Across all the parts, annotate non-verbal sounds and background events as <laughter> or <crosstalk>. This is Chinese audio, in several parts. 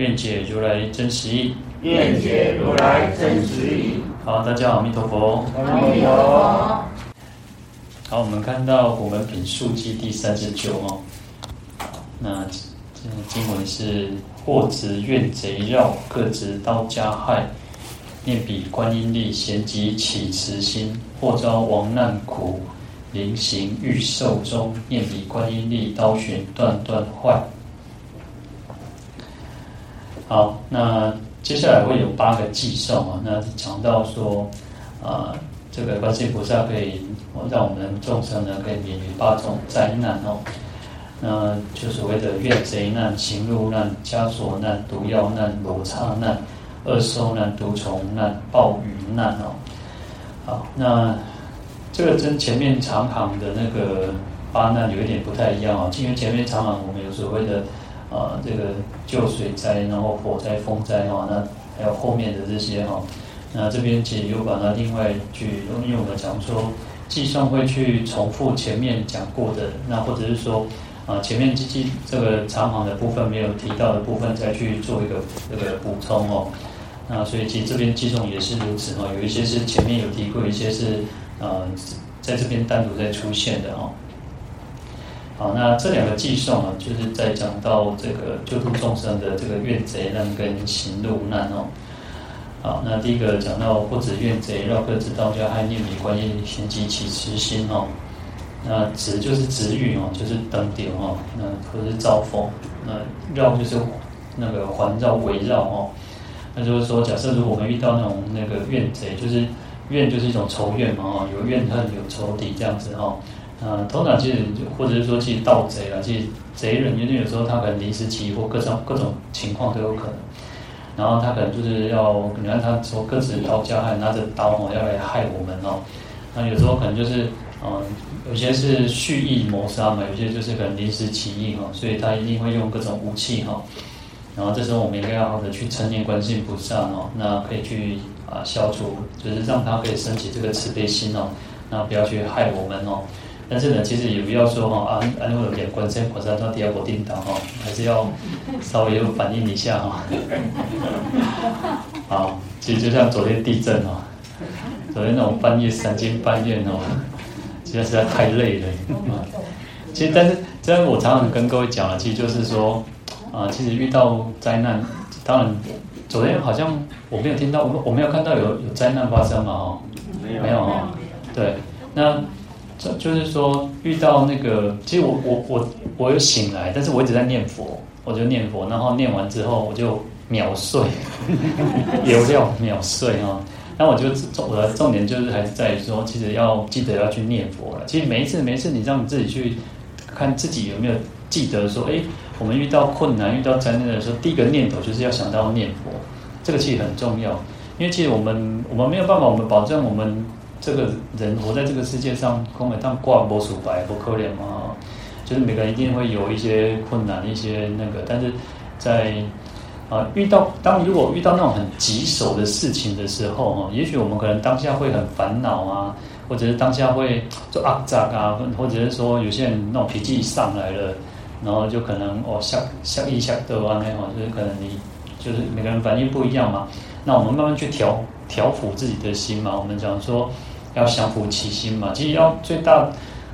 愿解如来真实义。愿解如来真实义。好，大家好，阿弥陀佛。阿弥陀佛。好，我们看到我们品数记第三十九哦。那这经文是：或执怨贼绕，各执刀加害，念彼观音力，咸集起慈心；或遭亡难苦。临行欲寿终，念彼观音力，刀寻断断坏。好，那接下来会有八个偈颂啊，那讲到说，啊、呃，这个观世音菩萨可以让我们众生呢，可以免于八种灾难哦。那就所谓的怨贼难、行路难、枷锁难、毒药难、罗刹难、恶兽难、毒虫难、暴雨难哦。好，那。这个跟前面长行的那个八难有一点不太一样哦，因为前面长行我们有所谓的啊、这个救水灾，然后火灾、风灾哈，那还有后面的这些哈，那这边其实有把它另外去，因为我们讲说计算会去重复前面讲过的，那或者是说啊、前面机器这个长行的部分没有提到的部分再去做一个这个补充哦，那所以其实这边计算也是如此哈，有一些是前面有提过，一些是。呃，在这边单独在出现的哦。好，那这两个偈颂啊，就是在讲到这个救度众生的这个怨贼难跟行路难哦。好，那第一个讲到不止怨贼绕，各执刀加害，念彼观音力，咸即起慈心哦。那执就是执欲哦，就是登顶哦。那或是招风，那绕就是那个环绕围绕哦。那就是说，假设如果我们遇到那种那个怨贼，就是。怨就是一种仇怨嘛，哈，有怨恨，有仇敌这样子哈。啊，通常其实或者是说，其实盗贼啊，其实贼人因为有时候他可能临时起意或各种各种情况都有可能。然后他可能就是要，你看他说各执刀加害，拿着刀哦要来害我们哦。那有时候可能就是，嗯，有些是蓄意谋杀嘛，有些就是可能临时起意哈，所以他一定会用各种武器哈。然后这时候我们应该要好的去称念观世音菩萨哦，那可以去。啊，消除就是让他可以升起这个慈悲心哦，那不要去害我们哦。但是呢，其实也不要说哈，啊，安会有点观世音菩萨到第二个叮当哈，还是要稍微有反应一下哈。<laughs> 好，其实就像昨天地震哦，昨天那种半夜三更半夜哦，其实实在太累了。其实，但是，这样我常常跟各位讲了，其实就是说，啊，其实遇到灾难，当然。昨天好像我没有听到，我我没有看到有有灾难发生嘛？哦，没有，没有哦。对，那这就是说遇到那个，其实我我我我有醒来，但是我一直在念佛，我就念佛，然后念完之后我就秒睡，<laughs> 有料秒睡哦。那我就我的重点就是还是在于说，其实要记得要去念佛了。其实每一次每一次你让自己去看自己有没有记得说，哎。我们遇到困难、遇到灾难的时候，第一个念头就是要想到念佛，这个其实很重要。因为其实我们我们没有办法，我们保证我们这个人活在这个世界上，空每当挂不数白不可怜嘛。就是每个人一定会有一些困难、一些那个，但是在啊遇到当如果遇到那种很棘手的事情的时候，哈，也许我们可能当下会很烦恼啊，或者是当下会做阿杂啊，或者是说有些人那种脾气上来了。然后就可能哦，下下一下的话那种，就是可能你就是每个人反应不一样嘛。那我们慢慢去调调抚自己的心嘛。我们讲说要降服其心嘛。其实要最大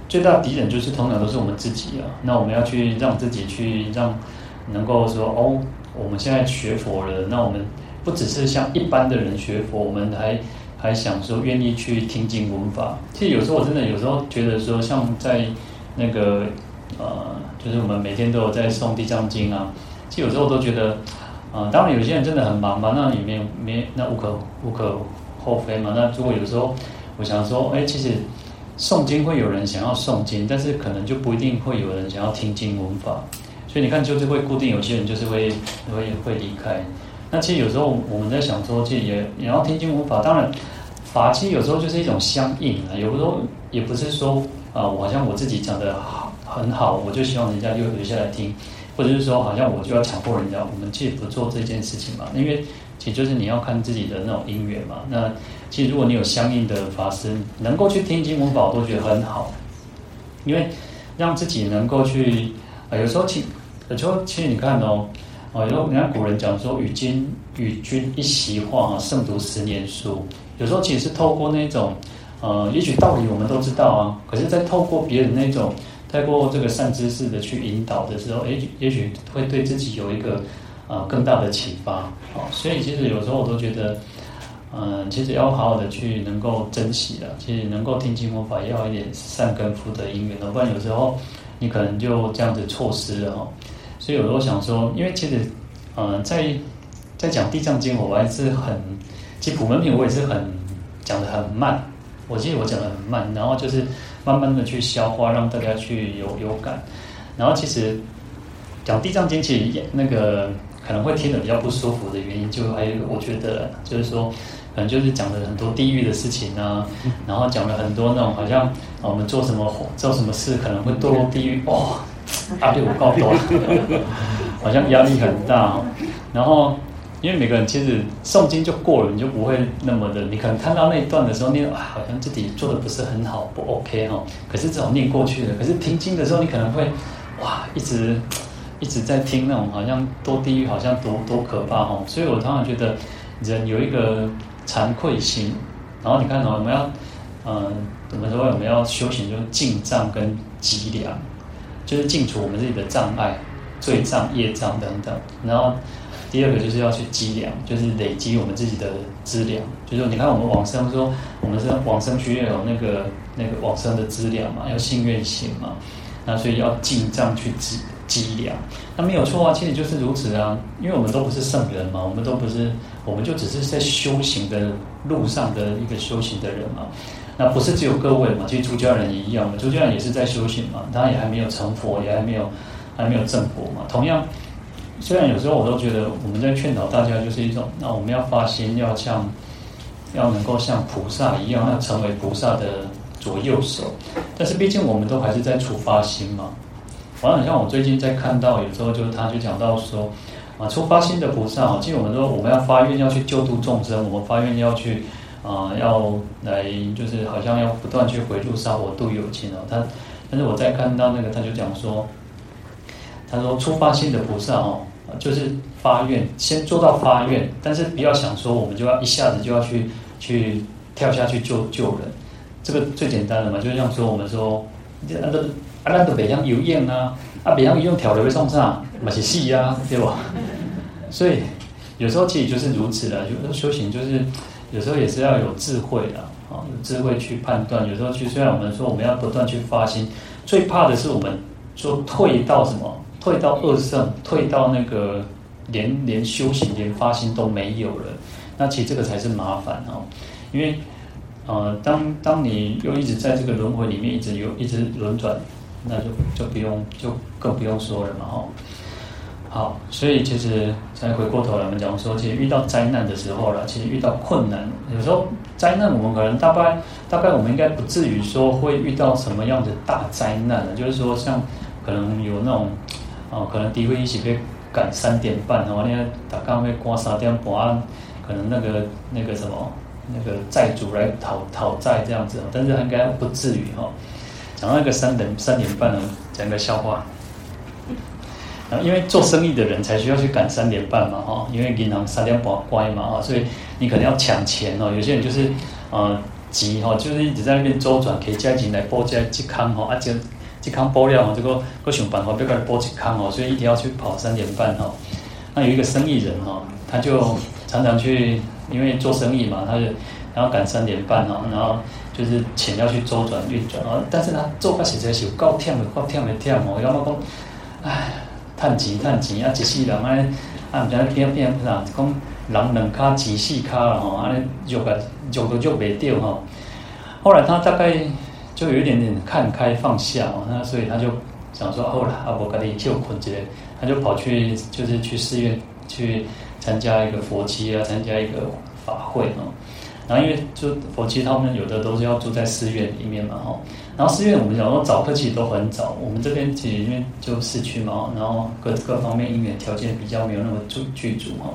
最大敌人就是通常都是我们自己啊。那我们要去让自己去让能够说哦，我们现在学佛了。那我们不只是像一般的人学佛，我们还还想说愿意去听经闻法。其实有时候我真的有时候觉得说，像在那个呃。就是我们每天都有在诵《地藏经》啊，其实有时候我都觉得，啊、呃，当然有些人真的很忙嘛，那里面没那无可无可厚非嘛。那如果有时候我想说，哎，其实诵经会有人想要诵经，但是可能就不一定会有人想要听经闻法。所以你看，就是会固定有些人就是会会会离开。那其实有时候我们在想说，其实也也要听经闻法。当然，法其实有时候就是一种相应啊。有时候也不是说啊，我好像我自己讲的好很好，我就希望人家又留下来听，或者是说好像我就要强迫人家。我们其实不做这件事情嘛，因为其实就是你要看自己的那种因缘嘛。那其实如果你有相应的法师能够去听经闻法，都觉得很好，因为让自己能够去啊，有时候其有时候其实你看哦。哦，有时候你看古人讲说，与君与君一席话，胜读十年书。有时候其实是透过那种，呃，也许道理我们都知道啊，可是，在透过别人那种，透过这个善知识的去引导的时候，也许也许会对自己有一个，呃，更大的启发。哦，所以其实有时候我都觉得，嗯、其实要好好的去能够珍惜的，其实能够听经闻法，要一点善根福德因缘，不然有时候你可能就这样子错失了哈。所以有时候想说，因为其实，呃，在在讲《地藏经》，我还是很，其实普门品我也是很讲的很慢。我记得我讲的很慢，然后就是慢慢的去消化，让大家去有有感。然后其实讲《地藏经》，其实那个可能会听得比较不舒服的原因，就还有一个我觉得就是说，可能就是讲了很多地狱的事情啊，然后讲了很多那种好像我们做什么做什么事可能会堕入地狱哦。<laughs> 压力我高多，<laughs> 好像压力很大。然后，因为每个人其实诵经就过了，你就不会那么的。你可能看到那一段的时候，你啊，好像自己做的不是很好，不 OK 哈。可是这种念过去了。可是听经的时候，你可能会哇，一直一直在听那种好像多地狱，好像多多可怕哈。所以我常常觉得人有一个惭愧心。然后你看哦，我们要嗯，怎么说？我们要修行，就是净障跟积粮。就是净除我们自己的障碍、罪障、业障等等。然后第二个就是要去积粮，就是累积我们自己的资粮。就是，你看我们往生说，我们是往生需要有那个那个往生的资粮嘛，要信愿行嘛。那所以要进账去积积粮。那没有错啊，其实就是如此啊。因为我们都不是圣人嘛，我们都不是，我们就只是在修行的路上的一个修行的人嘛。那不是只有各位嘛？其实出家人也一样嘛，出家人也是在修行嘛，他也还没有成佛，也还没有还没有正果嘛。同样，虽然有时候我都觉得我们在劝导大家就是一种，那我们要发心，要像要能够像菩萨一样，要成为菩萨的左右手。但是毕竟我们都还是在初发心嘛。反正像我最近在看到，有时候就是他就讲到说啊，出发心的菩萨啊，其实我们说我们要发愿要去救度众生，我们发愿要去。啊、要来就是好像要不断去回路杀我度有情哦。他，但是我在看到那个，他就讲说，他说出发心的菩萨哦，就是发愿，先做到发愿，但是不要想说我们就要一下子就要去去跳下去救救人，这个最简单的嘛，就像说我们说，啊都啊那都北洋游泳啊，啊北洋游泳跳了会送上，嘛是戏啊，对吧？所以有时候其实就是如此的，有时候修行就是。有时候也是要有智慧的啊，有智慧去判断。有时候去，虽然我们说我们要不断去发心，最怕的是我们说退到什么，退到恶圣，退到那个连连修行、连发心都没有了。那其实这个才是麻烦哦，因为呃，当当你又一直在这个轮回里面一直有一直轮转，那就就不用就更不用说了嘛哈。好，所以其实再回过头来，我们讲说，其实遇到灾难的时候了，其实遇到困难，有时候灾难我们可能大概大概我们应该不至于说会遇到什么样的大灾难的，就是说像可能有那种哦，可能诋毁一起被赶三点半哦，那打刚被刮三点半，可能那个那个什么那个债主来讨讨债这样子，但是应该不至于哈。讲到一个三点三点半呢，讲个笑话。因为做生意的人才需要去赶三点半嘛，哈，因为银行三点半关嘛，哈，所以你可能要抢钱哦。有些人就是呃急哈，就是一直在那边周转，可以加进来报加健康哈，啊，这健康爆料哈，这个各想办法不要给他报健康哦，所以一定要去跑三点半哈。那有一个生意人哈，他就常常去，因为做生意嘛，他就然后赶三点半哈，然后就是钱要去周转运转啊，但是他做个实在是有够忝的，够忝的忝哦，要么讲，唉。趁钱趁钱啊！一世人安尼啊，唔知偏偏啥，讲人两卡钱四卡了吼，安尼肉个肉都肉袂掉吼。后来他大概就有一点点看开放下哦，那所以他就想说，后来啊，我赶紧就困起来，他就跑去就是去寺院去参加一个佛七啊，参加一个法会哦。然后因为就佛七他们有的都是要住在寺院里面嘛哈。然后寺院我们讲说早课其实都很早，我们这边其实因为就市区嘛，然后各各方面因缘条件比较没有那么具具足哈。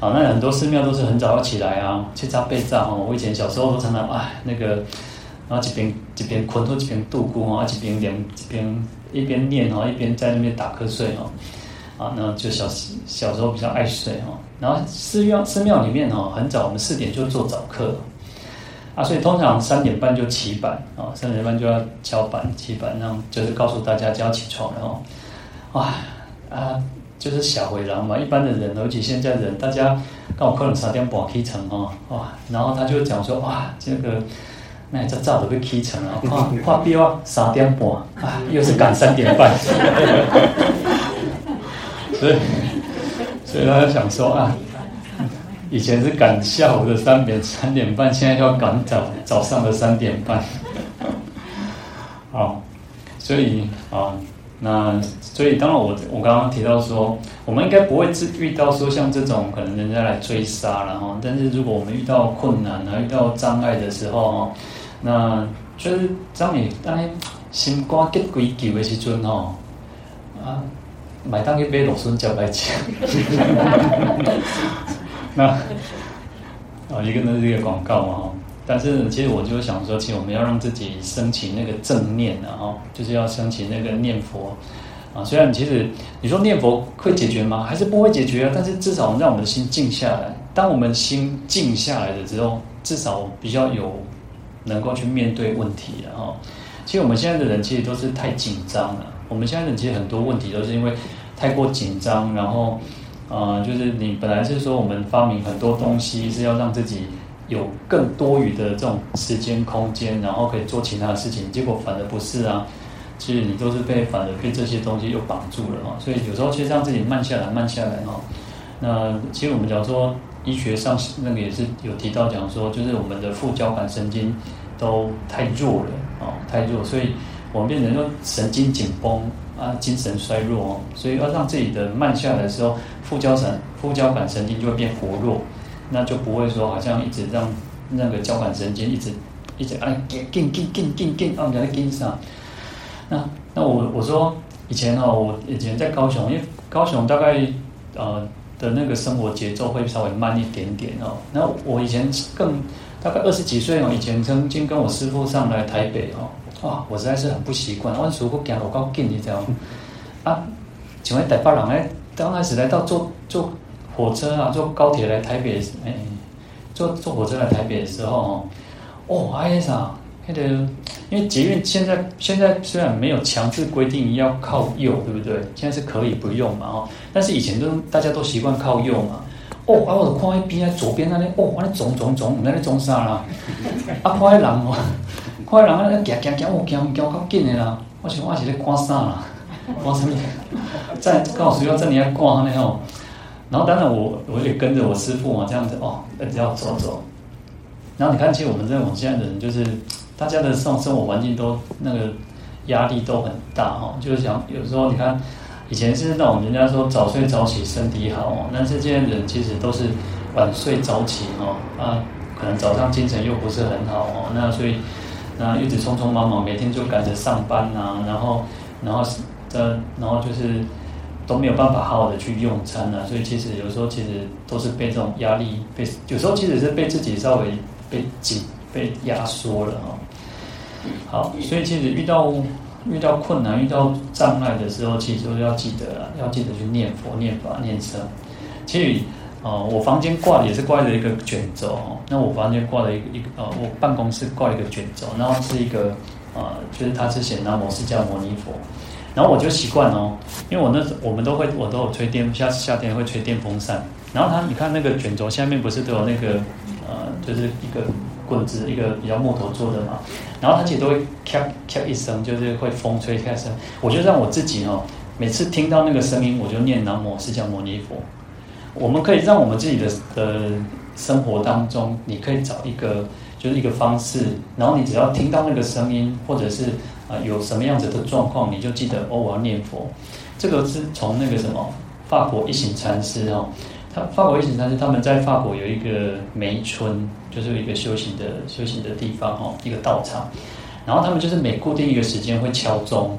好，那很多寺庙都是很早要起来啊，去扎被扎哈。我以前小时候都常常啊那个，然后一边一边困，或一边度过啊，一边念一边一边念哈，一边在那边打瞌睡哈。啊，那就小小时候比较爱睡哈。然后寺庙寺庙里面哦，很早，我们四点就做早课，啊，所以通常三点半就起板啊，三点半就要敲板起板，那就是告诉大家就要起床了哦。哇啊，就是小回廊嘛，一般的人，尤其现在人，大家刚好可能三点半起床哦，哇，然后他就讲说哇，这个那这早都被起床了，看看表三点半啊，又是赶三点半。<laughs> 所以，所以他就想说啊，以前是赶下午的三点三点半，现在要赶早早上的三点半。<laughs> 好，所以啊，那所以当然我我刚刚提到说，我们应该不会遇到说像这种可能人家来追杀了哈，但是如果我们遇到困难啊，遇到障碍的时候哈，那就是当你当心肝结归旧的时阵哈啊。买当一杯罗孙叫来讲，<laughs> 那啊，一个呢是一个广告嘛哈，但是其实我就想说，其实我们要让自己升起那个正念的哈，就是要升起那个念佛啊。虽然其实你说念佛会解决吗？还是不会解决啊？但是至少让我们的心静下来。当我们心静下来的时候，至少比较有能够去面对问题的哈。其实我们现在的人其实都是太紧张了。我们现在人其实很多问题都是因为太过紧张，然后，呃，就是你本来是说我们发明很多东西是要让自己有更多余的这种时间空间，然后可以做其他的事情，结果反而不是啊。其实你都是被反而被这些东西又绑住了哈。所以有时候其实让自己慢下来，慢下来哈。那其实我们讲说医学上那个也是有提到讲说，就是我们的副交感神经都太弱了啊，太弱，所以。我们变成说神经紧绷啊，精神衰弱哦，所以要让自己的慢下来的时候，副交感副交感神经就会变活络，那就不会说好像一直让那个交感神经一直一直哎，紧紧紧紧紧紧，啊，我们在紧上。那那我我说以前哦，我以前在高雄，因为高雄大概呃的那个生活节奏会稍微慢一点点哦。那我以前更大概二十几岁哦，以前曾经跟我师父上来台北哦。哇，我实在是很不习惯。我如果走路够近，你知道吗？啊，请问台北人哎，刚开始来到坐坐火车啊，坐高铁来台北，哎，坐坐火车来台北的时候哦，哎呀啥，那个，因为捷运现在现在虽然没有强制规定要靠右，对不对？现在是可以不用嘛，哦，但是以前都大家都习惯靠右嘛。哦，啊，我就看一边啊，左边那里，哦，那里肿肿肿，那里肿啥啦？啊，看那人哦。快人啊！行行行，我行行较紧的啦。我想我是咧赶啥啦？赶什么？<laughs> 在告诉要这里要赶那吼。然后当然我我也跟着我师父嘛，这样子哦，一直要走走。然后你看，其实我们这种现在的人，就是大家的生生活环境都那个压力都很大哈。就是想有时候你看，以前是那种人家说早睡早起身体好哦，但是现在人其实都是晚睡早起哦啊，可能早上精神又不是很好哦，那所以。那一直匆匆忙忙，每天就赶着上班呐、啊，然后，然后，呃，然后就是都没有办法好好的去用餐呐、啊，所以其实有时候其实都是被这种压力被，有时候其实是被自己稍微被紧被压缩了哈。好，所以其实遇到遇到困难、遇到障碍的时候，其实都要记得啊，要记得去念佛、念法、念僧。其实。哦，我房间挂的也是挂了一个卷轴哦。那我房间挂了一个一个呃，我办公室挂了一个卷轴，然后是一个呃，就是它是写南摩释迦牟尼佛。然后我就习惯哦，因为我那我们都会我都有吹电，夏夏天会吹电风扇。然后它你看那个卷轴下面不是都有那个呃，就是一个棍子，一个比较木头做的嘛。然后它其实都会咔咔一声，就是会风吹开声。我就让我自己哦，每次听到那个声音，我就念南无释迦牟尼佛。我们可以让我们自己的的生活当中，你可以找一个就是一个方式，然后你只要听到那个声音，或者是啊有什么样子的状况，你就记得哦，我要念佛。这个是从那个什么法国一行禅师哦，他法国一行禅师他们在法国有一个梅村，就是一个修行的修行的地方哦，一个道场。然后他们就是每固定一个时间会敲钟，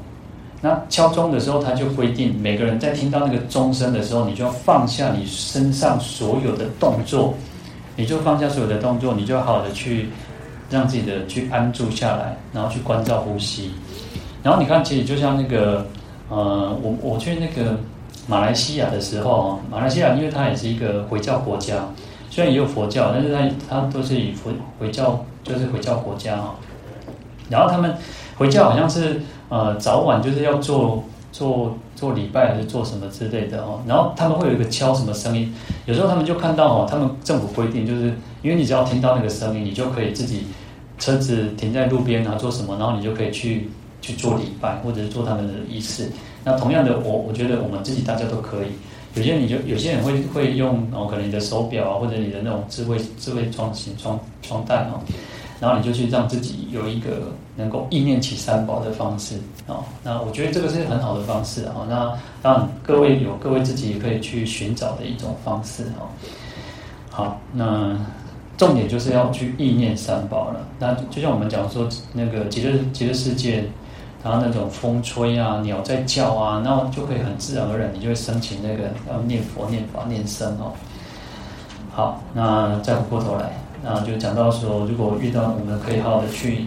那敲钟的时候他就规定每个人在听到那个钟声的时候，你就要放下你身上所有的动作，你就放下所有的动作，你就好好的去让自己的去安住下来，然后去关照呼吸。然后你看，其实就像那个呃，我我去那个。马来西亚的时候，马来西亚因为它也是一个回教国家，虽然也有佛教，但是它它都是以佛回教就是回教国家哈。然后他们回教好像是呃早晚就是要做做做礼拜还是做什么之类的哦。然后他们会有一个敲什么声音，有时候他们就看到哦，他们政府规定就是因为你只要听到那个声音，你就可以自己车子停在路边啊做什么，然后你就可以去去做礼拜或者是做他们的仪式。那同样的，我我觉得我们自己大家都可以。有些你就有些人会会用哦，可能你的手表啊，或者你的那种智慧智慧装型装装袋哦，然后你就去让自己有一个能够意念起三宝的方式哦。那我觉得这个是很好的方式哦。那让各位有各位自己可以去寻找的一种方式哦。好，那重点就是要去意念三宝了。那就像我们讲说，那个极乐极乐世界。然后那种风吹啊，鸟在叫啊，那就可以很自然而然，你就会升起那个要念佛、念法、念僧哦。好，那再回过头来，那就讲到说，如果遇到我们可以好好的去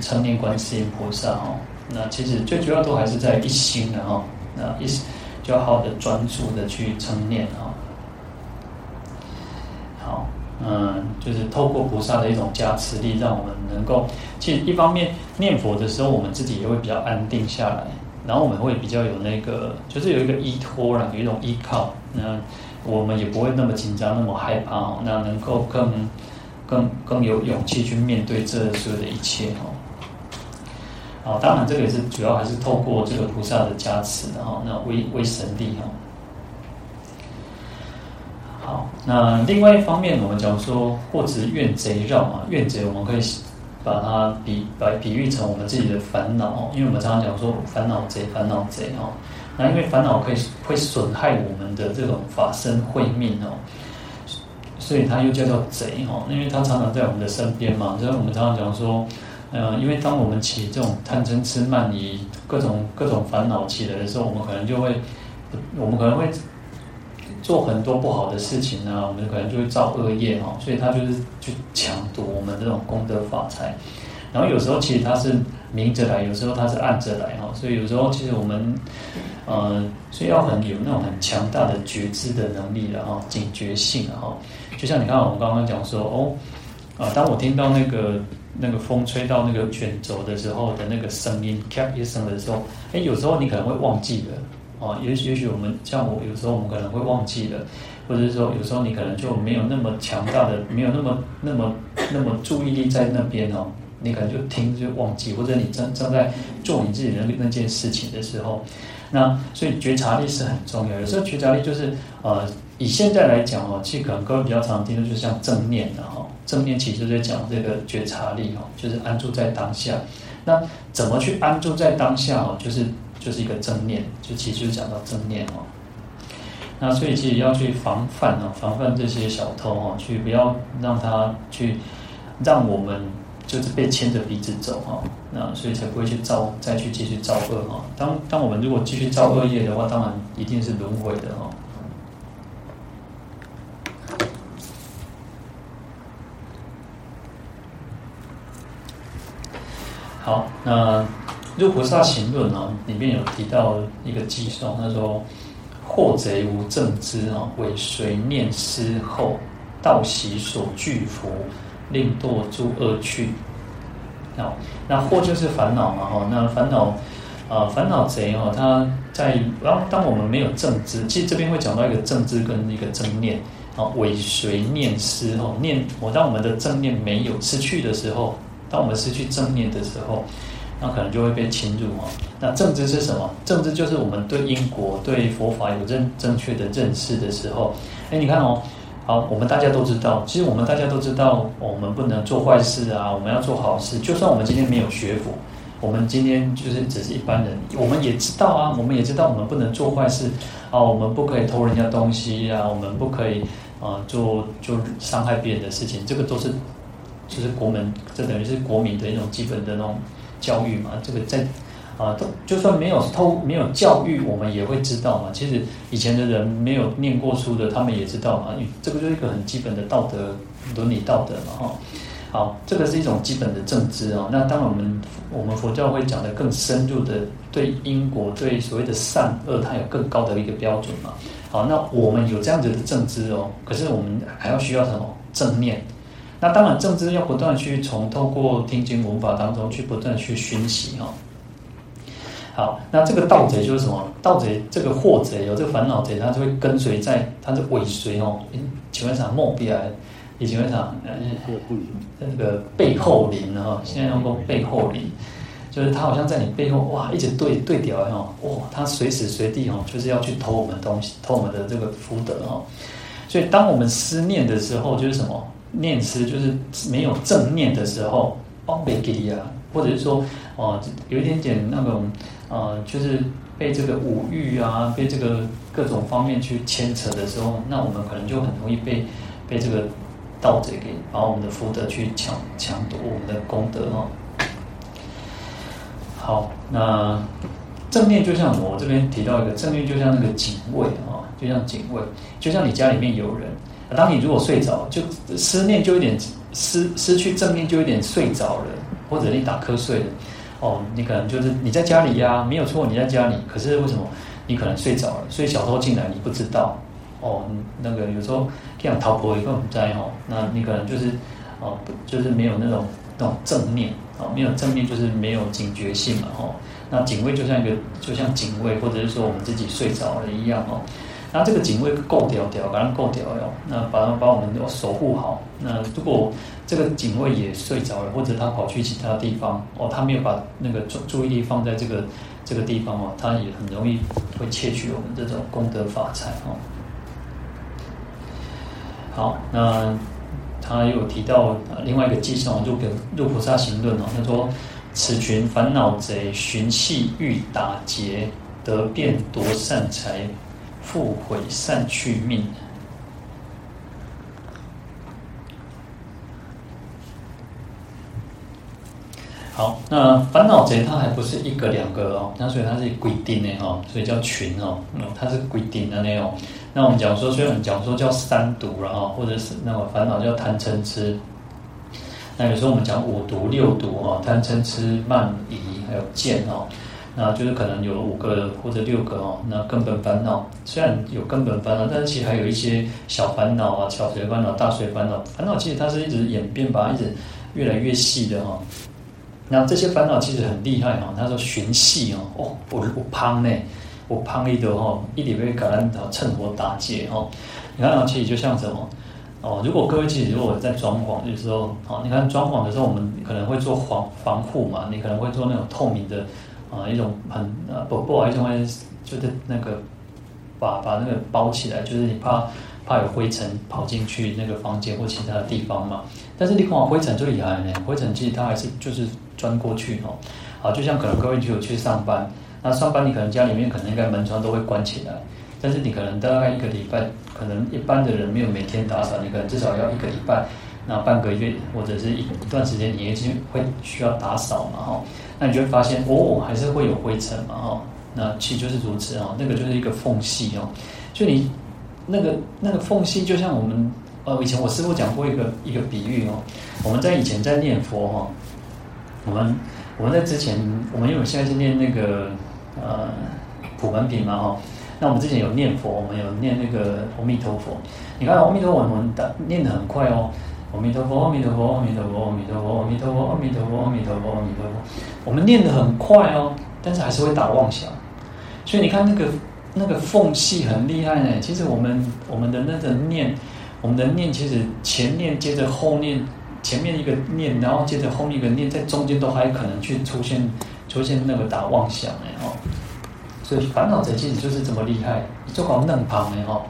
称念观世音菩萨哦，那其实最主要都还是在一心的哦，那一就要好好的专注的去称念哦。好。嗯，就是透过菩萨的一种加持力，让我们能够，其实一方面念佛的时候，我们自己也会比较安定下来，然后我们会比较有那个，就是有一个依托啦，有一种依靠，那我们也不会那么紧张，那么害怕哦，那能够更更更有勇气去面对这所有的一切哦。好，当然这个也是主要还是透过这个菩萨的加持的哈，那威威神力哈。好，那另外一方面，我们讲说，或者怨贼绕啊，怨贼我们可以把它比把比喻成我们自己的烦恼，因为我们常常讲说烦恼贼，烦恼贼哦。那因为烦恼可以会损害我们的这种法身慧命哦，所以它又叫做贼哦，因为它常常在我们的身边嘛。所以我们常常讲说，呃，因为当我们起这种贪嗔痴慢疑各种各种烦恼起来的时候，我们可能就会，我们可能会。做很多不好的事情呢，我们可能就会造恶业哈，所以他就是去抢夺我们这种功德法财。然后有时候其实他是明着来，有时候他是暗着来哈，所以有时候其实我们呃，所以要很有那种很强大的觉知的能力的哈，警觉性哈。就像你看我们刚刚讲说哦，啊，当我听到那个那个风吹到那个卷轴的时候的那个声音，咔一声的时候，哎，有时候你可能会忘记了。哦，也许也许我们像我有时候我们可能会忘记了，或者是说有时候你可能就没有那么强大的，没有那么那么那么注意力在那边哦，你可能就听就忘记，或者你正正在做你自己的那件事情的时候，那所以觉察力是很重要。有时候觉察力就是呃，以现在来讲哦，其实可能各位比较常听的就像正念的哈，正念其实在讲这个觉察力哦，就是安住在当下。那怎么去安住在当下哦？就是。就是一个正念，就其实就讲到正念哦。那所以其实要去防范哦，防范这些小偷哦，去不要让他去让我们就是被牵着鼻子走哈。那所以才不会去造再去继续造恶哈。当当我们如果继续造恶业的话，当然一定是轮回的哈。好，那。《入菩萨行论》啊，里面有提到一个偈颂，他说：“惑贼无正知啊，尾随念思后，盗习所具福，令堕诸恶趣。”好，那惑就是烦恼嘛，哈，那烦恼啊，烦恼贼哈，他在当当我们没有正知，其实这边会讲到一个正知跟一个正念啊，尾随念思哈，念我当我们的正念没有失去的时候，当我们失去正念的时候。那可能就会被侵入哦。那正知是什么？正知就是我们对因果、对佛法有正正确的认识的时候。哎，你看哦，好，我们大家都知道，其实我们大家都知道，我们不能做坏事啊，我们要做好事。就算我们今天没有学佛，我们今天就是只是一般人，我们也知道啊，我们也知道我们不能做坏事啊，我们不可以偷人家东西啊，我们不可以啊做做伤害别人的事情，这个都是就是国门，这等于是国民的一种基本的那种教育嘛。这个在啊，都就算没有偷没有教育，我们也会知道嘛。其实以前的人没有念过书的，他们也知道嘛。这个就是一个很基本的道德伦理道德嘛，哈。好，这个是一种基本的正知啊。那当然，我们我们佛教会讲的更深入的，对因果、对所谓的善恶，它有更高的一个标准嘛。好，那我们有这样子的正知哦，可是我们还要需要什么正念？那当然，正知要不断去从透过听经闻法当中去不断去熏习哈。好，那这个盗贼就是什么？盗贼这个祸贼有这个烦恼贼，他就会跟随在，他是尾随哦。请问啥目标？以前为啥？那个背后灵哈，现在用过背后灵，就是他好像在你背后哇，一直对对调哦，哇，他随时随地哦，就是要去偷我们东西，偷我们的这个福德哈。所以当我们思念的时候，就是什么念思，就是没有正念的时候，哦，被给啊，或者是说哦，有一点点那种呃，就是被这个五欲啊，被这个各种方面去牵扯的时候，那我们可能就很容易被被这个。盗贼给把我们的福德去抢抢夺我们的功德哦。好，那正念就像我这边提到一个正念，就像那个警卫啊，就像警卫，就像你家里面有人，当你如果睡着，就思念就有点失失去正念，就有点睡着了，或者你打瞌睡了，哦，你可能就是你在家里呀、没有错，你在家里，可是为什么你可能睡着了？所以小偷进来你不知道。哦，那个有时候这样逃跑一个很灾哈，那你可能就是哦，就是没有那种那种正念哦，没有正念就是没有警觉性嘛哈。那警卫就像一个，就像警卫，或者是说我们自己睡着了一样哦。那这个警卫够屌屌，把它够屌哟，那把它把我们都守护好。那如果这个警卫也睡着了，或者他跑去其他地方哦，他没有把那个注注意力放在这个这个地方哦，他也很容易会窃取我们这种功德法财哦。好，那他又提到另外一个偈颂，入入菩萨行论哦。他说：“此群烦恼贼，寻隙欲打劫，得便夺善财，复毁善去命。”好，那烦恼贼他还不是一个两个哦，那所以他是规定的哈，所以叫群哦，他是规定的那种。那我们讲说，虽然讲说叫三毒然后或者是那个烦恼叫贪嗔痴。那有时候我们讲五毒六毒哦，贪嗔痴慢疑还有见哦，那就是可能有五个或者六个哦。那根本烦恼虽然有根本烦恼，但是其实还有一些小烦恼啊，小随烦恼、大随烦恼。烦恼其实它是一直演变吧，一直越来越细的哈。那这些烦恼其实很厉害哈，他说寻细哦，哦，我我胖呢。我胖一的哈，一点被感染到趁火打劫哈。你看，其实就像什么哦？如果各位其实如果在装潢的时候，哦，你看装潢的时候，我们可能会做防防护嘛，你可能会做那种透明的啊，一种很啊不不好意思，会就是那个把把那个包起来，就是你怕怕有灰尘跑进去那个房间或其他的地方嘛。但是你看灰尘最厉害呢，灰尘其实它还是就是钻过去哦。啊，就像可能各位就有去上班。那上班你可能家里面可能应该门窗都会关起来，但是你可能大概一个礼拜，可能一般的人没有每天打扫，你可能至少要一个礼拜，那半个月或者是一一段时间，你已经会需要打扫嘛哈，那你就会发现哦，还是会有灰尘嘛哈，那其实就是如此哦，那个就是一个缝隙哦，就你那个那个缝隙就像我们呃以前我师父讲过一个一个比喻哦，我们在以前在念佛哈，我们我们在之前我们因为现在是念那个。呃，普门品嘛哈，那我们之前有念佛，我们有念那个阿弥陀佛。你看阿弥陀佛，我们念得很快哦。阿弥陀佛，阿弥陀佛，阿弥陀佛，阿弥陀佛，阿弥陀佛，阿弥陀佛，阿弥陀佛，阿弥陀佛。我们念得很快哦，但是还是会打妄想。所以你看那个那个缝隙很厉害呢。其实我们我们的那个念，我们的念其实前念接着后念，前面一个念，然后接着后面一个念，在中间都还可能去出现。出现那个打妄想哎哦，所以烦恼贼其实就是这么厉害，就搞嫩旁哎哦，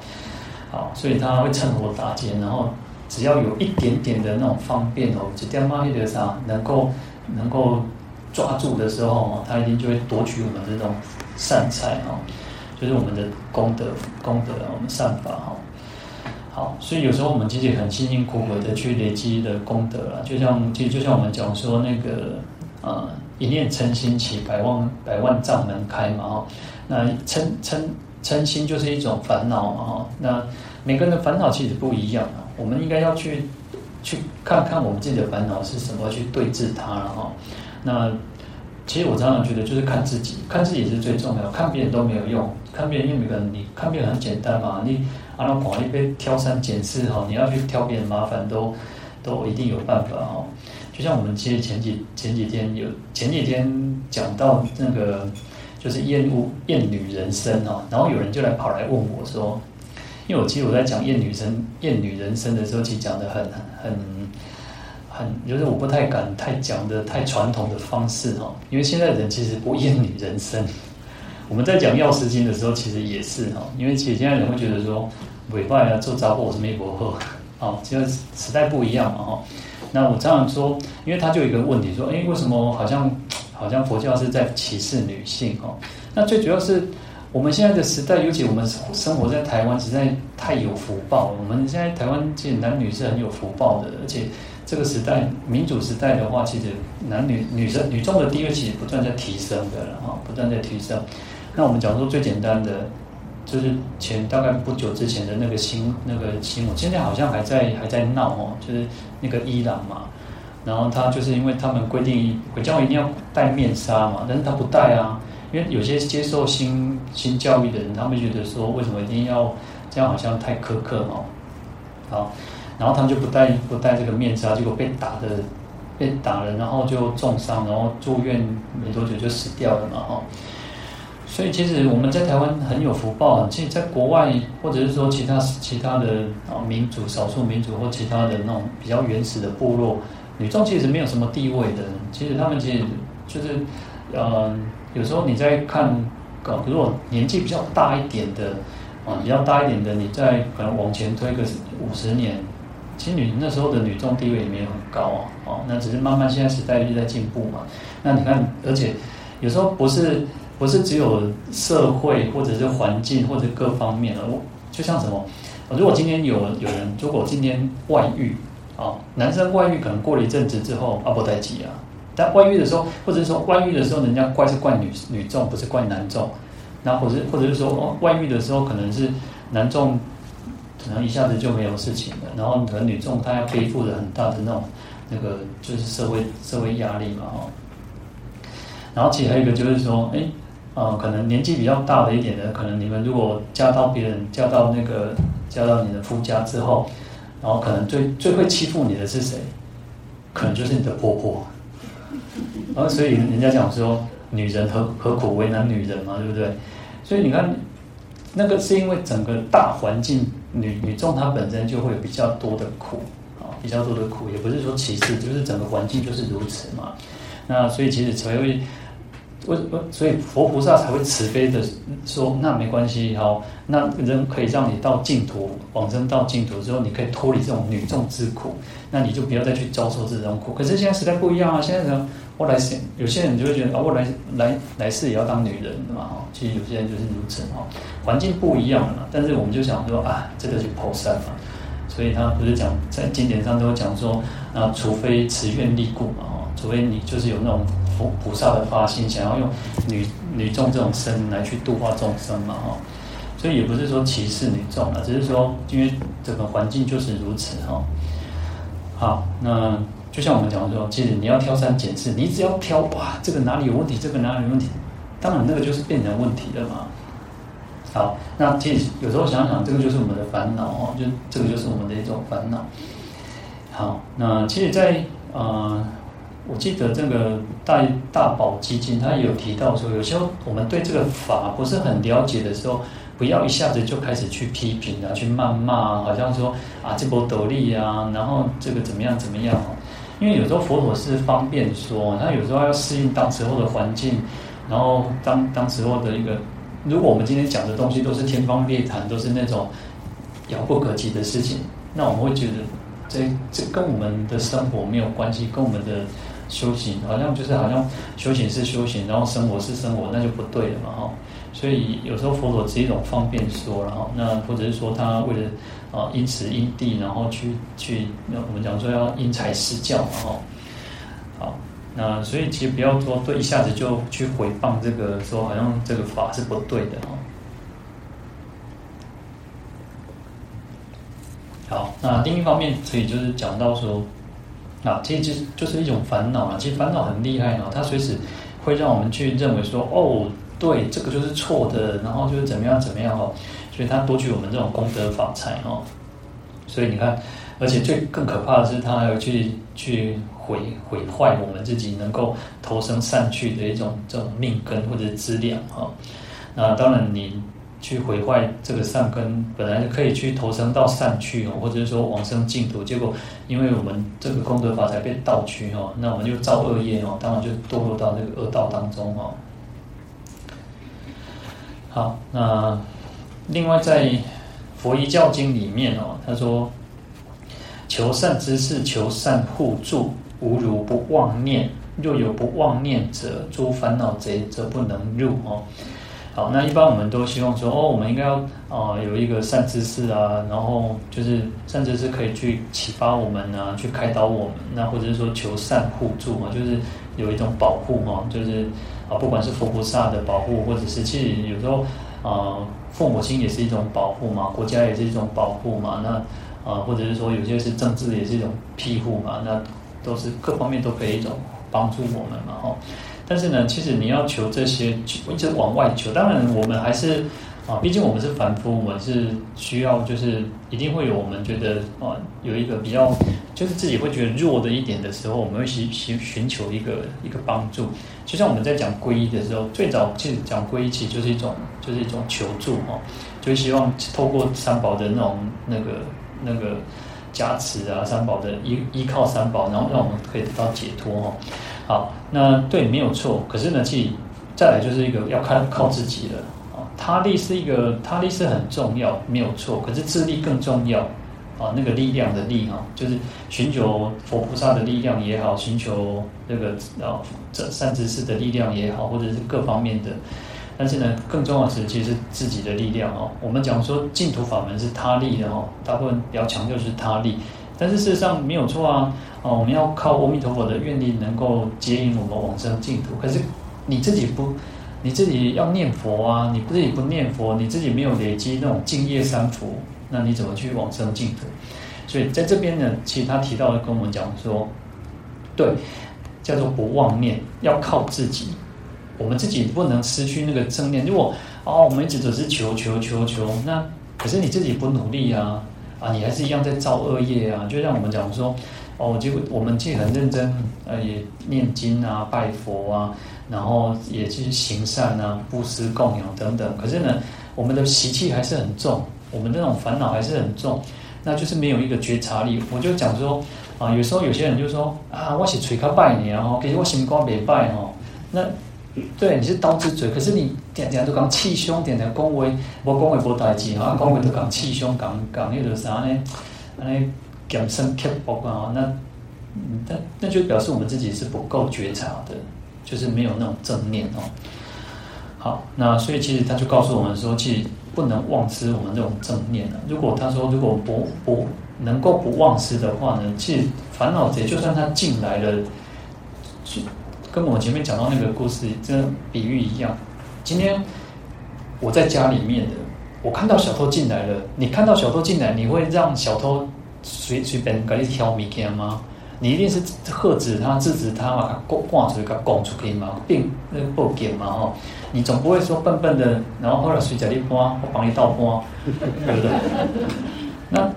好，所以他会趁火打劫，然后只要有一点点的那种方便哦，就点嘛那个啥，能够能够抓住的时候哦，他一定就会夺取我们这种善财哈，就是我们的功德功德我们善法哈。好，所以有时候我们其实很辛辛苦苦的去累积的功德啊，就像其实就像我们讲说那个呃一念嗔心起，百万百万障门开嘛哈。那嗔嗔嗔心就是一种烦恼嘛哈。那每个人的烦恼其实不一样啊，我们应该要去去看看我们自己的烦恼是什么，去对治它了哈。那其实我常常觉得就是看自己，看自己是最重要，看别人都没有用。看别人，因为每个人你看别人很简单嘛，你。阿拉广一杯挑三拣四哈，你要去挑别人麻烦都都一定有办法哈。就像我们其实前几前几天有前几天讲到那个就是厌恶厌女人生哈，然后有人就来跑来问我说，因为我其实我在讲厌女生厌女人生的时候，其实讲的很很很，就是我不太敢太讲的太传统的方式哈，因为现在人其实不厌女人生。我们在讲药师经的时候，其实也是哈，因为其实现在人会觉得说。尾拜啊，做杂货我是没博喝，哦，这个时代不一样嘛，哈。那我这样说，因为他就有一个问题说，哎，为什么好像好像佛教是在歧视女性，哈？那最主要是我们现在的时代，尤其我们生活在台湾，实在太有福报。我们现在台湾其实男女是很有福报的，而且这个时代民主时代的话，其实男女女生女众的地位其实不断在提升的了，哈，不断在提升。那我们讲说最简单的。就是前大概不久之前的那个新那个新闻，现在好像还在还在闹哦，就是那个伊朗嘛，然后他就是因为他们规定回教一定要戴面纱嘛，但是他不戴啊，因为有些接受新新教育的人，他们觉得说为什么一定要这样，好像太苛刻哦，好，然后他们就不戴不戴这个面纱，结果被打的被打了，然后就重伤，然后住院没多久就死掉了嘛，哈。所以其实我们在台湾很有福报，其实在国外或者是说其他其他的啊民族、少数民族或其他的那种比较原始的部落，女众其实没有什么地位的。其实他们其实就是，呃，有时候你在看，如果年纪比较大一点的啊，比较大一点的，你在可能往前推个五十年，其实女那时候的女众地位也没有很高啊，哦，那只是慢慢现在时代一直在进步嘛。那你看，而且有时候不是。不是只有社会或者是环境或者各方面的，就像什么，如果今天有有人，如果今天外遇啊，男生外遇可能过了一阵子之后啊不待急啊，但外遇的时候，或者是说外遇的时候，人家怪是怪女女众，不是怪男众，那或者或者是说外遇的时候，可能是男众可能一下子就没有事情了，然后可能女众她要背负着很大的那种那个就是社会社会压力嘛哈，然后其实还有一个就是说，哎。呃，可能年纪比较大的一点的，可能你们如果嫁到别人，嫁到那个嫁到你的夫家之后，然后可能最最会欺负你的是谁？可能就是你的婆婆。然 <laughs> 后所以人家讲说，女人何何苦为难女人嘛，对不对？所以你看，那个是因为整个大环境，女女众她本身就会有比较多的苦啊，比较多的苦，也不是说歧视，就是整个环境就是如此嘛。那所以其实才会。为所以佛菩萨才会慈悲的说，那没关系，好，那人可以让你到净土，往生到净土之后，你可以脱离这种女众之苦，那你就不要再去遭受这种苦。可是现在时代不一样啊，现在人我来世，有些人就会觉得啊，我来来来世也要当女人的嘛，哈，其实有些人就是如此哈，环境不一样了，但是我们就想说啊，这个是菩萨嘛，所以他不是讲在经典上都讲说，啊，除非慈愿力故嘛，哈，除非你就是有那种。菩萨的发心，想要用女女众这种身来去度化众生嘛，哈，所以也不是说歧视女众啊，只是说因为整个环境就是如此哈。好，那就像我们讲说，其实你要挑三拣四，你只要挑哇，这个哪里有问题，这个哪里有问题，当然那个就是变成问题了嘛。好，那其实有时候想想，这个就是我们的烦恼哦，就这个就是我们的一种烦恼。好，那其实在，在呃。我记得这个大大宝基金，他有提到说，有时候我们对这个法不是很了解的时候，不要一下子就开始去批评啊，去谩骂，好像说啊这波得利啊，然后这个怎么样怎么样？因为有时候佛陀是方便说，他有时候要适应当时候的环境，然后当当时候的一个，如果我们今天讲的东西都是天方夜谭，都是那种遥不可及的事情，那我们会觉得这这跟我们的生活没有关系，跟我们的。修行，好像就是好像修行是修行，然后生活是生活，那就不对了嘛哈。所以有时候佛陀只是一种方便说，然后那或者是说他为了啊因时因地，然后去去那我们讲说要因材施教嘛哈。好，那所以其实不要说对一下子就去回谤这个说好像这个法是不对的哈。好，那另一方面，所以就是讲到说，啊，其实就是一种烦恼啊。其实烦恼很厉害哦，它随时会让我们去认为说，哦，对，这个就是错的，然后就是怎么样怎么样哦。所以它夺取我们这种功德法财哦。所以你看，而且最更可怕的是，它还要去去毁毁坏我们自己能够投生善趣的一种这种命根或者资粮哈。那当然你。去毁坏这个善根，本来可以去投生到善去哦，或者是说往生净土，结果因为我们这个功德法才被盗取哦，那我们就造恶业哦，当然就堕落到这个恶道当中哦。好，那另外在佛遗教经里面哦，他说：求善知识，求善互助，无如不妄念。若有不妄念者，诸烦恼贼则不能入哦。那一般我们都希望说，哦，我们应该要啊、有一个善知识啊，然后就是善知识可以去启发我们啊，去开导我们，那或者是说求善护助嘛，就是有一种保护嘛，就是啊，不管是佛菩萨的保护，或者是其实有时候啊，父母亲也是一种保护嘛，国家也是一种保护嘛，那啊，或者是说有些是政治也是一种庇护嘛，那都是各方面都可以一种帮助我们嘛，哈。但是呢，其实你要求这些，一直往外求。当然，我们还是啊，毕竟我们是凡夫，我们是需要，就是一定会有我们觉得啊，有一个比较，就是自己会觉得弱的一点的时候，我们会寻寻寻求一个一个帮助。就像我们在讲皈依的时候，最早其实讲皈依，其实就是一种就是一种求助哈，就是希望透过三宝的那种那个那个加持啊，三宝的依依靠三宝，然后让我们可以得到解脱哈。好，那对没有错，可是呢，其实再来就是一个要靠靠自己了啊。他力是一个，他力是很重要，没有错。可是自力更重要啊，那个力量的力哈，就是寻求佛菩萨的力量也好，寻求这个啊这善知识的力量也好，或者是各方面的。但是呢，更重要的是其实是自己的力量哦。我们讲说净土法门是他力的哈，大部分比较强调是他力。但是事实上没有错啊，哦，我们要靠阿弥陀佛的愿力能够接引我们往生净土。可是你自己不，你自己要念佛啊，你自己不念佛，你自己没有累积那种净业三福，那你怎么去往生净土？所以在这边呢，其实他提到的跟我们讲说，对，叫做不妄念，要靠自己，我们自己不能失去那个正念。如果哦，我们一直只是求求求求，那可是你自己不努力啊。啊，你还是一样在造恶业啊！就像我们讲说，哦，就我们既很认真，呃，也念经啊、拜佛啊，然后也去行善啊、布施供养等等。可是呢，我们的习气还是很重，我们这种烦恼还是很重，那就是没有一个觉察力。我就讲说，啊，有时候有些人就说，啊，我是嘴卡拜你啊，其实我心光没拜哦，那。对，你是刀子嘴，可是你点点都讲气胸，点点恭维，我恭维不代志啊，恭维都讲气胸，讲讲那个啥呢？那讲身刻薄啊，那那那就表示我们自己是不够觉察的，就是没有那种正念哦。好，那所以其实他就告诉我们说，其实不能忘失我们这种正念了。如果他说如果不不能够不忘失的话呢，其实烦恼贼就算他进来了，跟我们前面讲到那个故事，这比喻一样。今天我在家里面的，我看到小偷进来了。你看到小偷进来，你会让小偷随随便给你挑米件吗？你一定是喝止他、制止他嘛，挂挂出去、拱出去嘛，并那个报警嘛，吼。你总不会说笨笨的，然后后来随着你搬，我帮你倒搬，对不对？<laughs> 那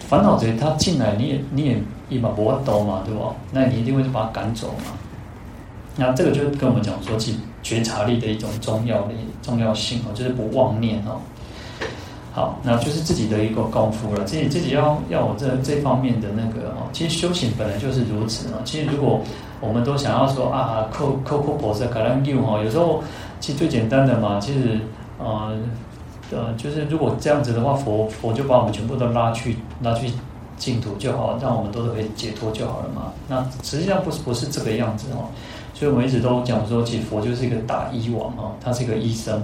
烦恼贼他进来，你也你也一把不会兜嘛，对吧？那你一定会把他赶走嘛。那这个就跟我们讲说，其觉察力的一种重要的重要性哦，就是不妄念哦。好，那就是自己的一个功夫了，自己自己要要有这这方面的那个哦。其实修行本来就是如此哦。其实如果我们都想要说啊，扣扣扣菩萨可能用哈，有时候其实最简单的嘛，其实呃呃，就是如果这样子的话，佛佛就把我们全部都拉去拉去净土就好，让我们都可以解脱就好了嘛。那实际上不是不是这个样子哦。所以我们一直都讲说，其实佛就是一个大医王哦，他是一个医生，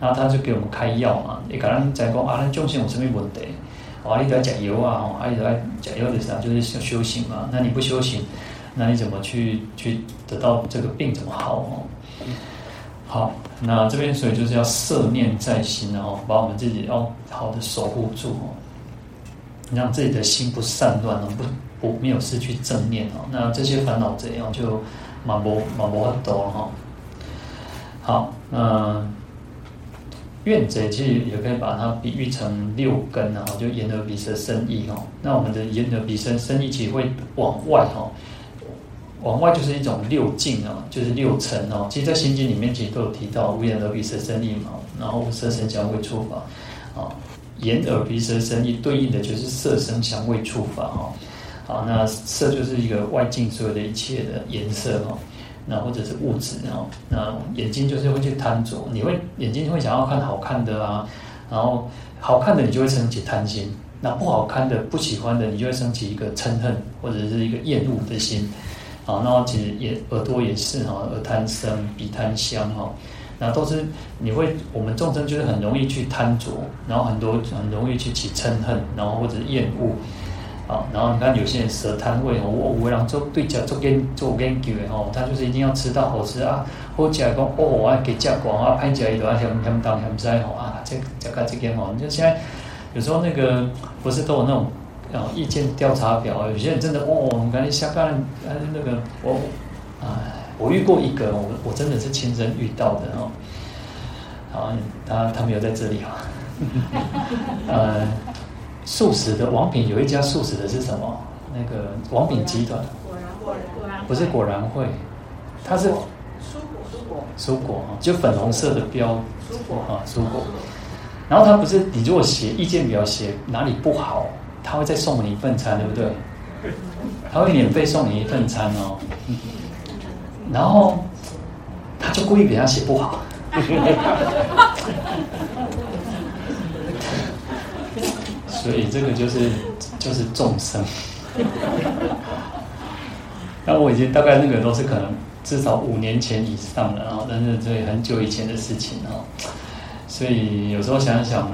然后他就给我们开药嘛。你刚刚在讲啊，那众生有什么问题？啊，你都要讲油啊，啊，你都要讲油的啥？就是修修行嘛。那你不修行，那你怎么去去得到这个病怎么好哦？好，那这边所以就是要摄念在心然后，把我们自己要好的守护住哦，让自己的心不散乱哦，不不没有失去正念哦。那这些烦恼怎样就马摩马摩很多哈。好，那怨贼其实也可以把它比喻成六根啊，就眼耳鼻舌身意哦。那我们的眼耳鼻舌身意其实会往外哈。往外就是一种六境啊，就是六尘哦。其实，在心经里面其实都有提到无眼耳鼻舌身意嘛，然后色声香味触法啊，眼耳鼻舌身意对应的就是色声香味触法哈。好，那色就是一个外境所有的一切的颜色哈，那或者是物质哈，那眼睛就是会去贪着，你会眼睛会想要看好看的啊，然后好看的你就会升起贪心，那不好看的不喜欢的你就会升起一个嗔恨或者是一个厌恶的心。好，那其实也耳朵也是哈，耳贪声，鼻贪香哈，那都是你会，我们众生就是很容易去贪着，然后很多很容易去起嗔恨，然后或者厌恶，啊，然后你看有些人舌贪味哦，我我让做对脚做跟做跟久的哦，他就是一定要吃到好吃啊，好吃讲哦，我要给价广啊，拍起来一段香香当香菜吼啊，这这个这个吼，你就现在有时候那个不是都有那种。然后意见调查表，有些人真的哦，我们赶紧下班，呃，那个我，哎，我遇过一个，我我真的是亲身遇到的哦。好，他他没有在这里啊。<laughs> 呃，素食的王品有一家素食的是什么？那个王品集团。果然果然果然不是果然会，它是蔬果蔬果蔬果哈，就粉红色的标蔬果哈蔬果。然后他不是你如果写意见表写哪里不好。他会再送你一份餐，对不对？他会免费送你一份餐哦。然后他就故意给他写不好，<laughs> 所以这个就是就是众生。<laughs> 那我已经大概那个都是可能至少五年前以上了啊，但是这很久以前的事情哦。所以有时候想想。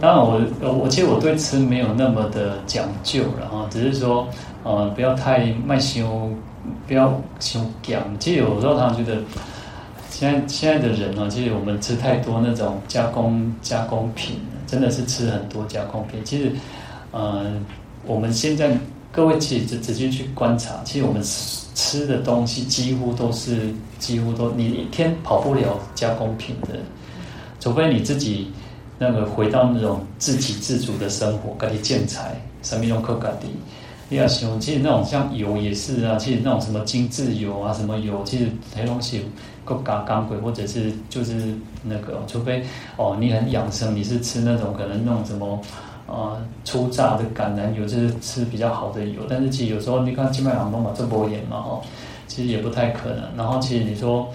当然我，我我其实我对吃没有那么的讲究了哈，只是说，呃，不要太卖修，不要修讲。其实有时候他们觉得，现在现在的人呢，其实我们吃太多那种加工加工品，真的是吃很多加工品。其实，呃，我们现在各位其实仔仔细去观察，其实我们吃的东西几乎都是几乎都，你一天跑不了加工品的，除非你自己。那个回到那种自给自足的生活，自己建材，什么用靠自己。你要形容，其实那种像油也是啊，其实那种什么精制油啊，什么油，其实那东西够加工过，或者是就是那个，除非哦，你很养生，你是吃那种可能那种什么、呃、粗榨的橄榄油，就是吃比较好的油。但是其实有时候你看金麦郎东嘛，这波盐嘛哈，其实也不太可能。然后其实你说。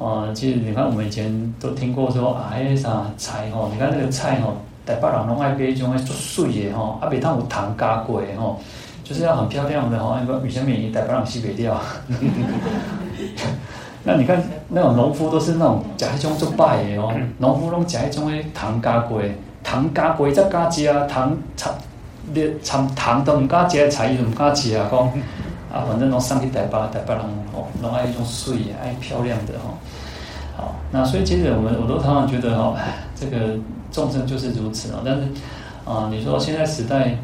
呃，其实你看，我们以前都听过说啊，那啥菜吼，你看那个菜吼，台北人拢爱买一种做水的吼，啊，别当有糖加过的吼，就是要很漂亮的吼，因为女生免疫，台北人洗不掉。<laughs> 那你看那种农夫都是那种加一种做拜的哦，农夫拢加一种诶糖加过，糖加过再加食啊，糖掺连掺糖都唔加食，菜都唔加食啊，讲。啊，反正拢上去台北，台北人哦，拢爱一种水，爱漂亮的哦。好，那所以其实我们我都常常觉得哈，这个众生就是如此啊。但是啊，你说现在时代，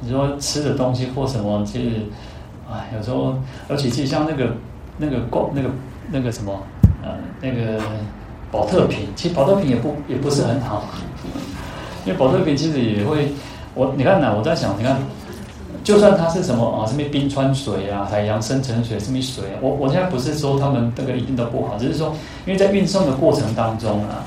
你说吃的东西或什么，其实啊，有时候，而且其实像那个那个过那个那个什么呃那个宝特瓶，其实宝特瓶也不也不是很好，因为宝特瓶其实也会，我你看呐，我在想，你看。就算它是什么啊，什么冰川水啊，海洋深层水，什么水啊，我我现在不是说他们这个一定都不好，只是说，因为在运送的过程当中啊，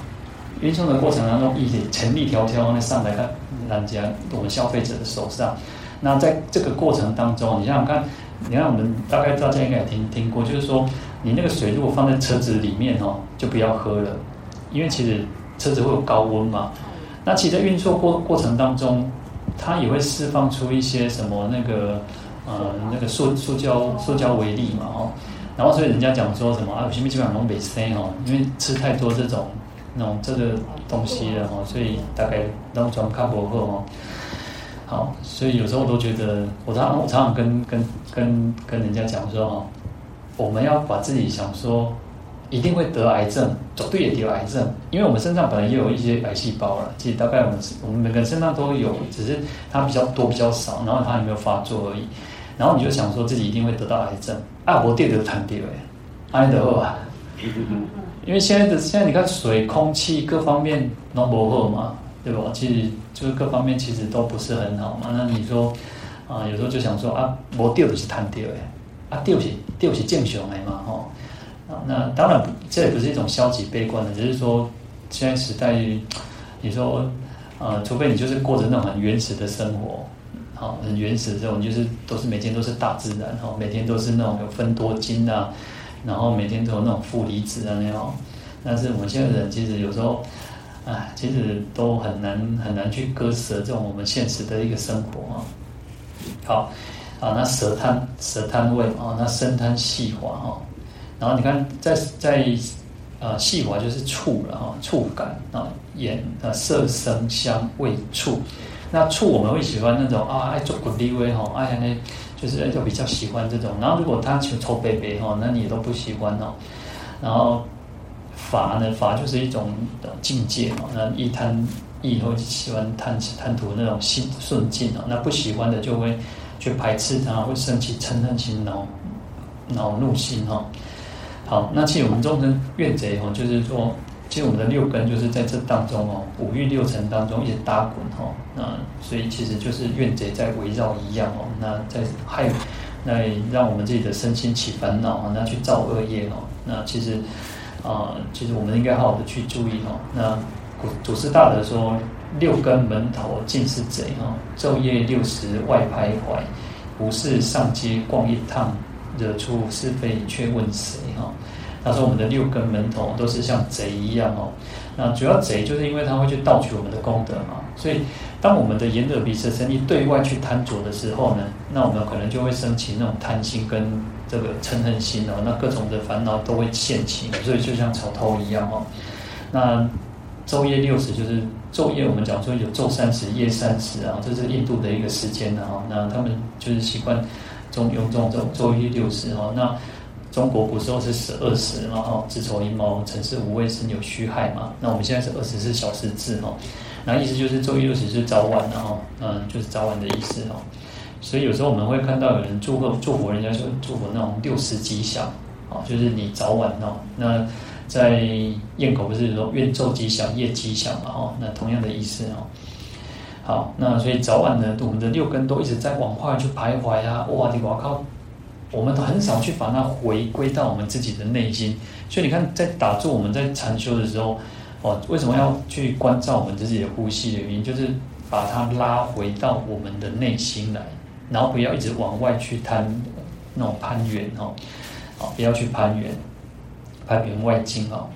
运送的过程当中，一些成粒条条的上来看人家我们消费者的手上，那在这个过程当中，你想想看，你看我们大概大家应该也听听过，就是说，你那个水如果放在车子里面哦，就不要喝了，因为其实车子会有高温嘛，那其实在运作过过程当中。它也会释放出一些什么那个呃那个塑塑胶塑胶微粒嘛哦，然后所以人家讲说什么啊，有些基本上都没生哦，因为吃太多这种那种这个东西了哦，所以大概拢装卡薄荷哦。好，所以有时候我都觉得，我常常我常常跟跟跟跟人家讲说哦，我们要把自己想说。一定会得癌症，走对也得癌症，因为我们身上本来也有一些癌细胞了。其实大概我们我们每个人身上都有，只是它比较多比较少，然后它还没有发作而已。然后你就想说自己一定会得到癌症，啊，我爹都谈掉哎，安得好啊？因为现在的现在你看水、空气各方面都不好嘛，对吧？其实就是各方面其实都不是很好嘛。那你说啊，有时候就想说啊，我爹都是谈掉哎，啊，掉是掉是正常的嘛，吼。啊，那当然，这也不是一种消极悲观的，只是说，现在时代，你说，呃，除非你就是过着那种很原始的生活，好，很原始的这种，就是都是每天都是大自然，哈，每天都是那种有芬多精啊，然后每天都有那种负离子啊那种，但是我们现在人其实有时候，啊，其实都很难很难去割舍这种我们现实的一个生活啊。好，啊，那舌贪舌贪味啊，那身贪细滑哈。然后你看在，在啊细滑就是触了哈，触感啊，眼啊色声香味触。那触我们会喜欢那种啊爱做滚地味哈，爱那就是就比较喜欢这种。然后如果他求臭贝贝哈，那你也都不喜欢哦。然后法呢，法就是一种境界嘛。那一贪意会喜欢贪贪图那种心顺境啊，那不喜欢的就会去排斥它，会生起嗔恨心恼恼怒心哈。好，那其实我们众生怨贼哈，就是说，其实我们的六根就是在这当中哦，五欲六尘当中一直打滚哈，那所以其实就是怨贼在围绕一样哦，那在害，那让我们自己的身心起烦恼啊，那去造恶业哦，那其实啊、其实我们应该好好的去注意哈。那祖祖师大德说，六根门头尽是贼哈，昼夜六时外徘徊，不是上街逛一趟。惹出是非却问谁哈？他说我们的六根门头都是像贼一样哦。那主要贼就是因为他会去盗取我们的功德嘛。所以当我们的眼耳鼻舌身意对外去贪着的时候呢，那我们可能就会升起那种贪心跟这个嗔恨心哦。那各种的烦恼都会现起，所以就像草头一样哦。那昼夜六时就是昼夜，我们讲说有昼三十、夜三十啊，这是印度的一个时间的哈。那他们就是习惯。中用这种昼夜六十哈，那中国古时候是十二时嘛哈，子丑寅卯辰巳午未申酉戌亥嘛，那我们现在是二十四小时制哈，那意思就是昼夜六十是早晚的哈，嗯，就是早晚的意思哈。所以有时候我们会看到有人祝贺祝福人家说祝福那种六时吉祥啊，就是你早晚哦。那在咽口不是说愿昼吉祥夜吉祥嘛哈，那同样的意思哦。好，那所以早晚呢，我们的六根都一直在往外去徘徊啊！哇，你我靠，我们很少去把它回归到我们自己的内心。所以你看，在打坐，我们在禅修的时候，哦，为什么要去关照我们自己的呼吸的原因，就是把它拉回到我们的内心来，然后不要一直往外去贪那种攀缘哦，好，不要去攀缘，攀缘外境哦。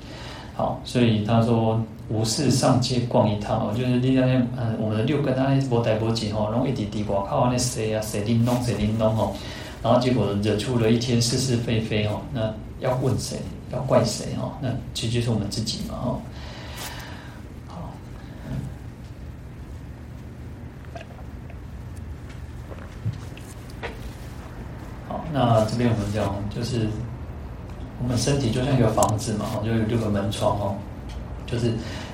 好，所以他说。无事上街逛一趟哦，就是你那天，嗯，我们的六根啊，无代无志吼，然后一直滴外靠那谁啊，谁叮咚谁叮咚吼，然后结果惹出了一天是是非非吼，那要问谁？要怪谁吼？那其实就是我们自己嘛哦。好，那这边我们讲就是，我们身体就像一个房子嘛，就有六个门窗哦。就是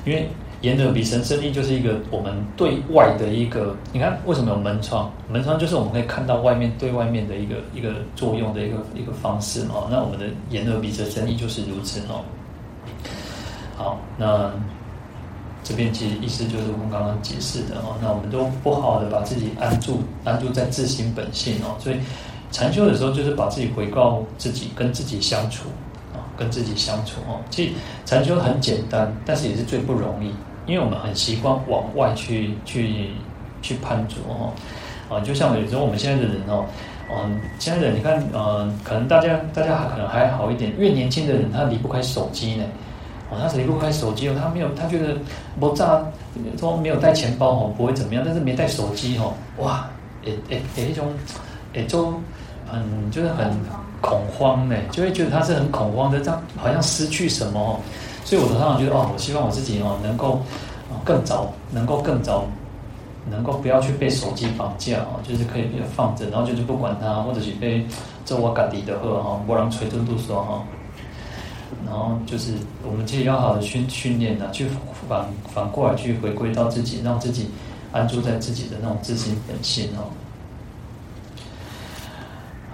因为眼耳鼻舌身意就是一个我们对外的一个，你看为什么有门窗？门窗就是我们可以看到外面对外面的一个一个作用的一个一个方式嘛。那我们的眼耳鼻舌身意就是如此哦。好，那这边其实意思就是我们刚刚解释的哦。那我们都不好的把自己安住安住在自心本性哦。所以禅修的时候就是把自己回告自己，跟自己相处。啊跟自己相处哦，其实禅修很简单，但是也是最不容易，因为我们很习惯往外去去去攀着哦，啊，就像有时候我们现在的人哦，嗯，现在的人你看，嗯，可能大家大家还可能还好一点，越年轻的人他离不开手机呢，哦，他离不开手机哦，他没有，他觉得不炸，说没有带钱包哦，不会怎么样，但是没带手机哦，哇，诶诶诶，一种诶就很就是很恐慌呢，就会觉得他是很恐慌的，这样好像失去什么哦，所以我常常觉得哦，我希望我自己哦能够更早，能够更早，能够不要去被手机绑架哦，就是可以放着，然后就是不管它，或者是被做我家己的货哈，不让捶吞肚说哈。然后就是我们其实要好的训训练呢，去反反过来去回归到自己，让自己安住在自己的那种自信本性哦。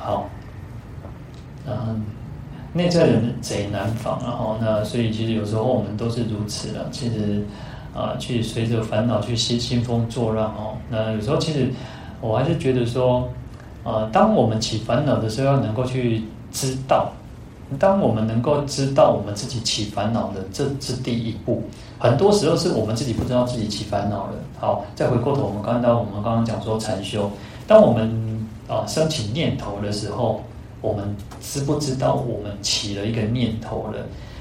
好，嗯，内在人贼难防，然后那所以其实有时候我们都是如此的，其实啊，去随着烦恼去兴兴风作浪哦。那有时候其实我还是觉得说，啊，当我们起烦恼的时候，要能够去知道。当我们能够知道我们自己起烦恼的，这是第一步。很多时候是我们自己不知道自己起烦恼了。好，再回过头，我们看到我们刚刚讲说禅修，当我们啊升起念头的时候，我们知不知道我们起了一个念头了，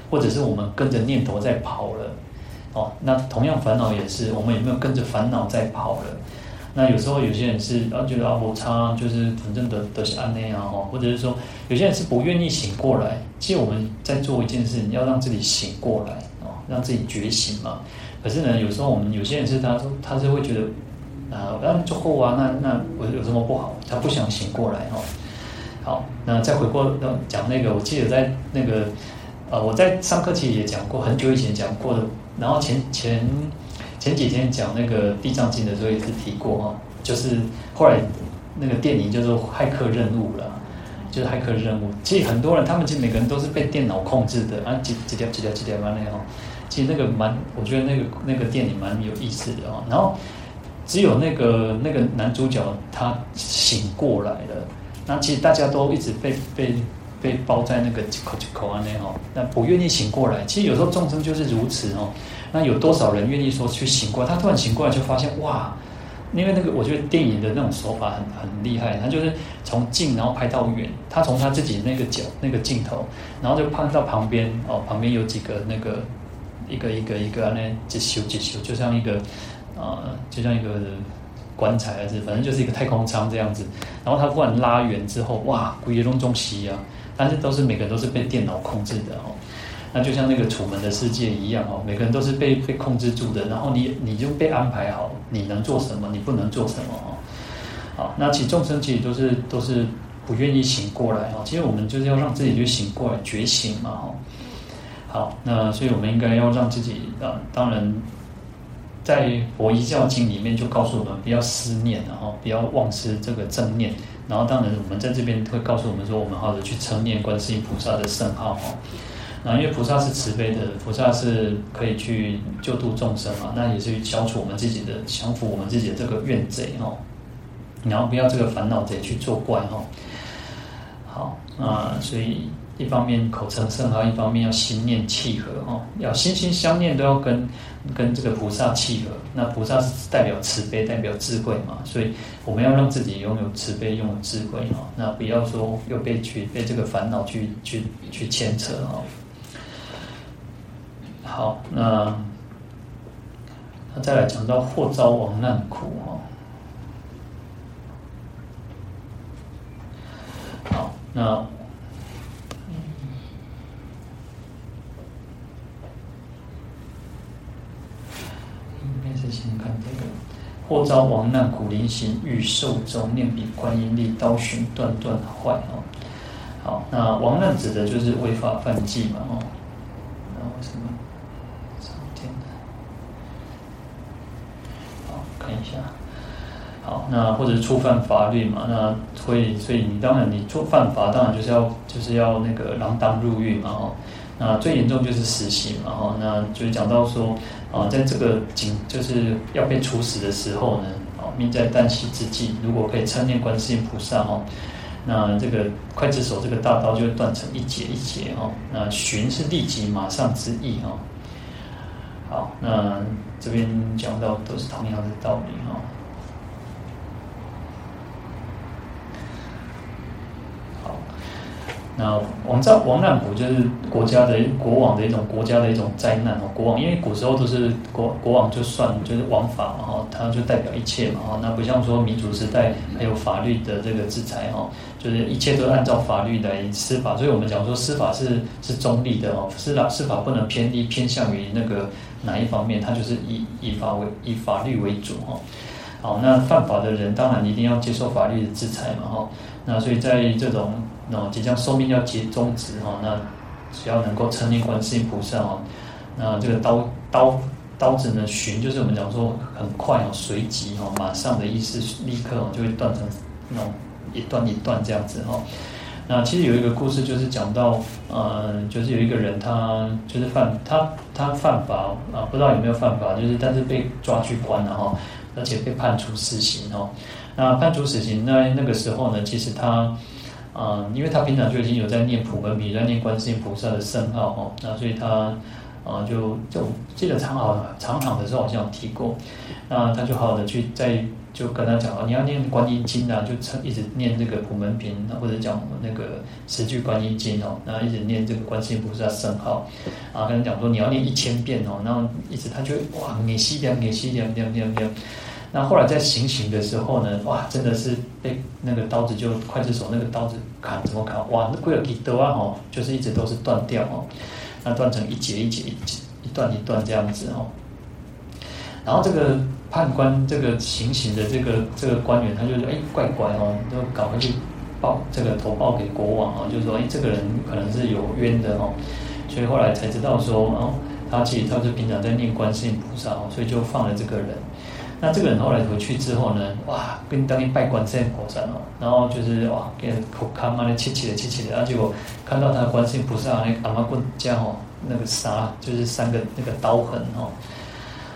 或者是我们跟着念头在跑了？哦，那同样烦恼也是，我们有没有跟着烦恼在跑了？那有时候有些人是啊觉得啊我差，就是反正的都是安内啊哈，或者是说有些人是不愿意醒过来。其实我们在做一件事，你要让自己醒过来哦，让自己觉醒嘛。可是呢，有时候我们有些人是他说他是会觉得啊，那做后啊，那那我有什么不好？他不想醒过来哈。好，那再回过讲那个，我记得在那个呃，我在上课其实也讲过，很久以前讲过的。然后前前。前几天讲那个地藏经的时候也是提过哈，就是后来那个电影叫做骇客任务了，就是骇客任务。其实很多人他们其实每个人都是被电脑控制的啊，几几条几条几条完了哈。其实那个蛮，我觉得那个那个电影蛮有意思的哦。然后只有那个那个男主角他醒过来了，那其实大家都一直被被被包在那个口口啊那哈，那不愿意醒过来。其实有时候众生就是如此哦。那有多少人愿意说去醒过来？他突然醒过来，就发现哇，因为那个我觉得电影的那种手法很很厉害，他就是从近然后拍到远，他从他自己那个角那个镜头，然后就拍到旁边哦，旁边有几个那个一个一个一个那就修就修，就像一个呃，就像一个棺材还是反正就是一个太空舱这样子，然后他忽然拉远之后，哇，鬼龙中西啊，但是都是每个人都是被电脑控制的哦。那就像那个楚门的世界一样哦，每个人都是被被控制住的，然后你你就被安排好，你能做什么，你不能做什么哦。好，那其众生其实都是都是不愿意醒过来哦。其实我们就是要让自己去醒过来，觉醒嘛哈。好，那所以我们应该要让自己啊，当然在佛一教经里面就告诉我们不要思念，然后不要忘失这个正念。然后当然我们在这边会告诉我们说，我们好的去称念观世音菩萨的圣号哈。那因为菩萨是慈悲的，菩萨是可以去救度众生嘛，那也是消除我们自己的、降服我们自己的这个怨贼哦。然后不要这个烦恼贼去作怪哈。好啊，所以一方面口称圣号，一方面要心念契合哦，要心心相念，都要跟跟这个菩萨契合。那菩萨是代表慈悲，代表智慧嘛，所以我们要让自己拥有慈悲，拥有智慧哈。那不要说又被去被这个烦恼去去去牵扯哈。好，那那再来讲到祸遭亡难苦哈。好，那先看这个或遭亡难苦，临行欲寿终，念彼观音力，刀寻断断坏。哦。好，那亡难指的就是违法犯纪嘛。哦。那为什么？好？看一下，好，那或者触犯法律嘛，那会，所以你当然你触犯法，当然就是要就是要那个锒铛入狱嘛，哦，那最严重就是死刑嘛，哦，那就是讲到说，啊，在这个警就是要被处死的时候呢，哦，命在旦夕之际，如果可以参念观世音菩萨哦，那这个刽子手这个大刀就会断成一截一截哦，那寻是立即马上之意哦。好，那这边讲到都是同样的道理哈。那我们知道亡难卜就是国家的国王的一种国家的一种灾难哦。国王因为古时候都是国国王就算就是王法嘛哈，他就代表一切嘛哈。那不像说民主时代还有法律的这个制裁哈，就是一切都按照法律来司法。所以我们讲说司法是是中立的哦，司法司法不能偏离偏向于那个哪一方面，它就是以以法为以法律为主哈。好，那犯法的人当然一定要接受法律的制裁嘛哈。那所以在这种。那即将寿命要结终止哈，那只要能够称念观世音菩萨哦，那这个刀刀刀子呢，寻就是我们讲说很快哦，随即哦，马上的意思，立刻哦就会断成那种一段一段这样子哈。那其实有一个故事，就是讲到呃，就是有一个人他就是犯他他犯法啊，不知道有没有犯法，就是但是被抓去关了哈，而且被判处死刑哈。那判处死刑那那个时候呢，其实他。啊、因为他平常就已经有在念普门品，在念观世音菩萨的圣号哦，那所以他啊就就记得长好长好的时候好像有提过，那他就好好的去在就跟他讲哦，你要念观音经啊，就一直念这个普门品，或者讲那个十句观音经哦，然后一直念这个观世音菩萨圣号，啊，跟他讲说你要念一千遍哦，然后一直他就哇，念西点念西点念念念。那后来在行刑的时候呢，哇，真的是被那个刀子就刽子手那个刀子砍，怎么砍？哇，那贵了几多啊？哦，就是一直都是断掉哦，那断成一节一节一节一段一段这样子哦。然后这个判官，这个行刑的这个这个官员，他就说：哎，怪怪哦，就赶快去报这个投报给国王哦，就是说，哎，这个人可能是有冤的哦。所以后来才知道说，哦，他其实他是平常在念观世音菩萨哦，所以就放了这个人。那这个人后来回去之后呢，哇，跟当年拜观世音菩萨哦，然后就是哇，给口康啊，那切切的切切的，然后结果看到他的观世音菩萨那阿妈棍家哦，那个啥，就是三个那个刀痕哦。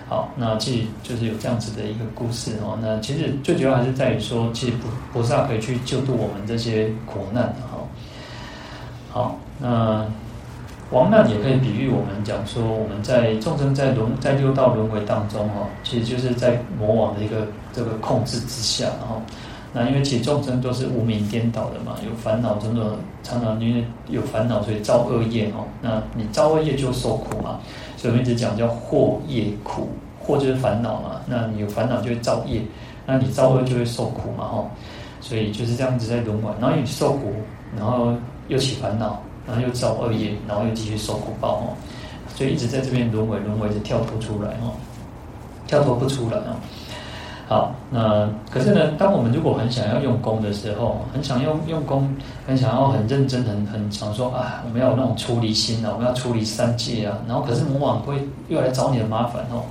好，那其实就是有这样子的一个故事哦。那其实最主要还是在于说，其实菩菩萨可以去救度我们这些苦难哈。好，那。亡难也可以比喻我们讲说，我们在众生在轮在六道轮回当中哈，其实就是在魔王的一个这个控制之下，哈那因为其实众生都是无明颠倒的嘛，有烦恼，真的常常因为有烦恼，所以造恶业哦。那你造恶业就受苦嘛，所以我们一直讲叫惑业苦，惑就是烦恼嘛，那你有烦恼就会造业，那你造恶就会受苦嘛哈，所以就是这样子在轮回，然后你受苦，然后又起烦恼。然后又造恶业，然后又继续受苦报哦，所以一直在这边轮回轮回，就跳脱出来哦，跳脱不出来哦。好，那可是呢，当我们如果很想要用功的时候，很想用用功，很想要很认真，很很想说啊，我们要有那种出离心啊，我们要出离三界啊，然后可是魔王会又来找你的麻烦哦，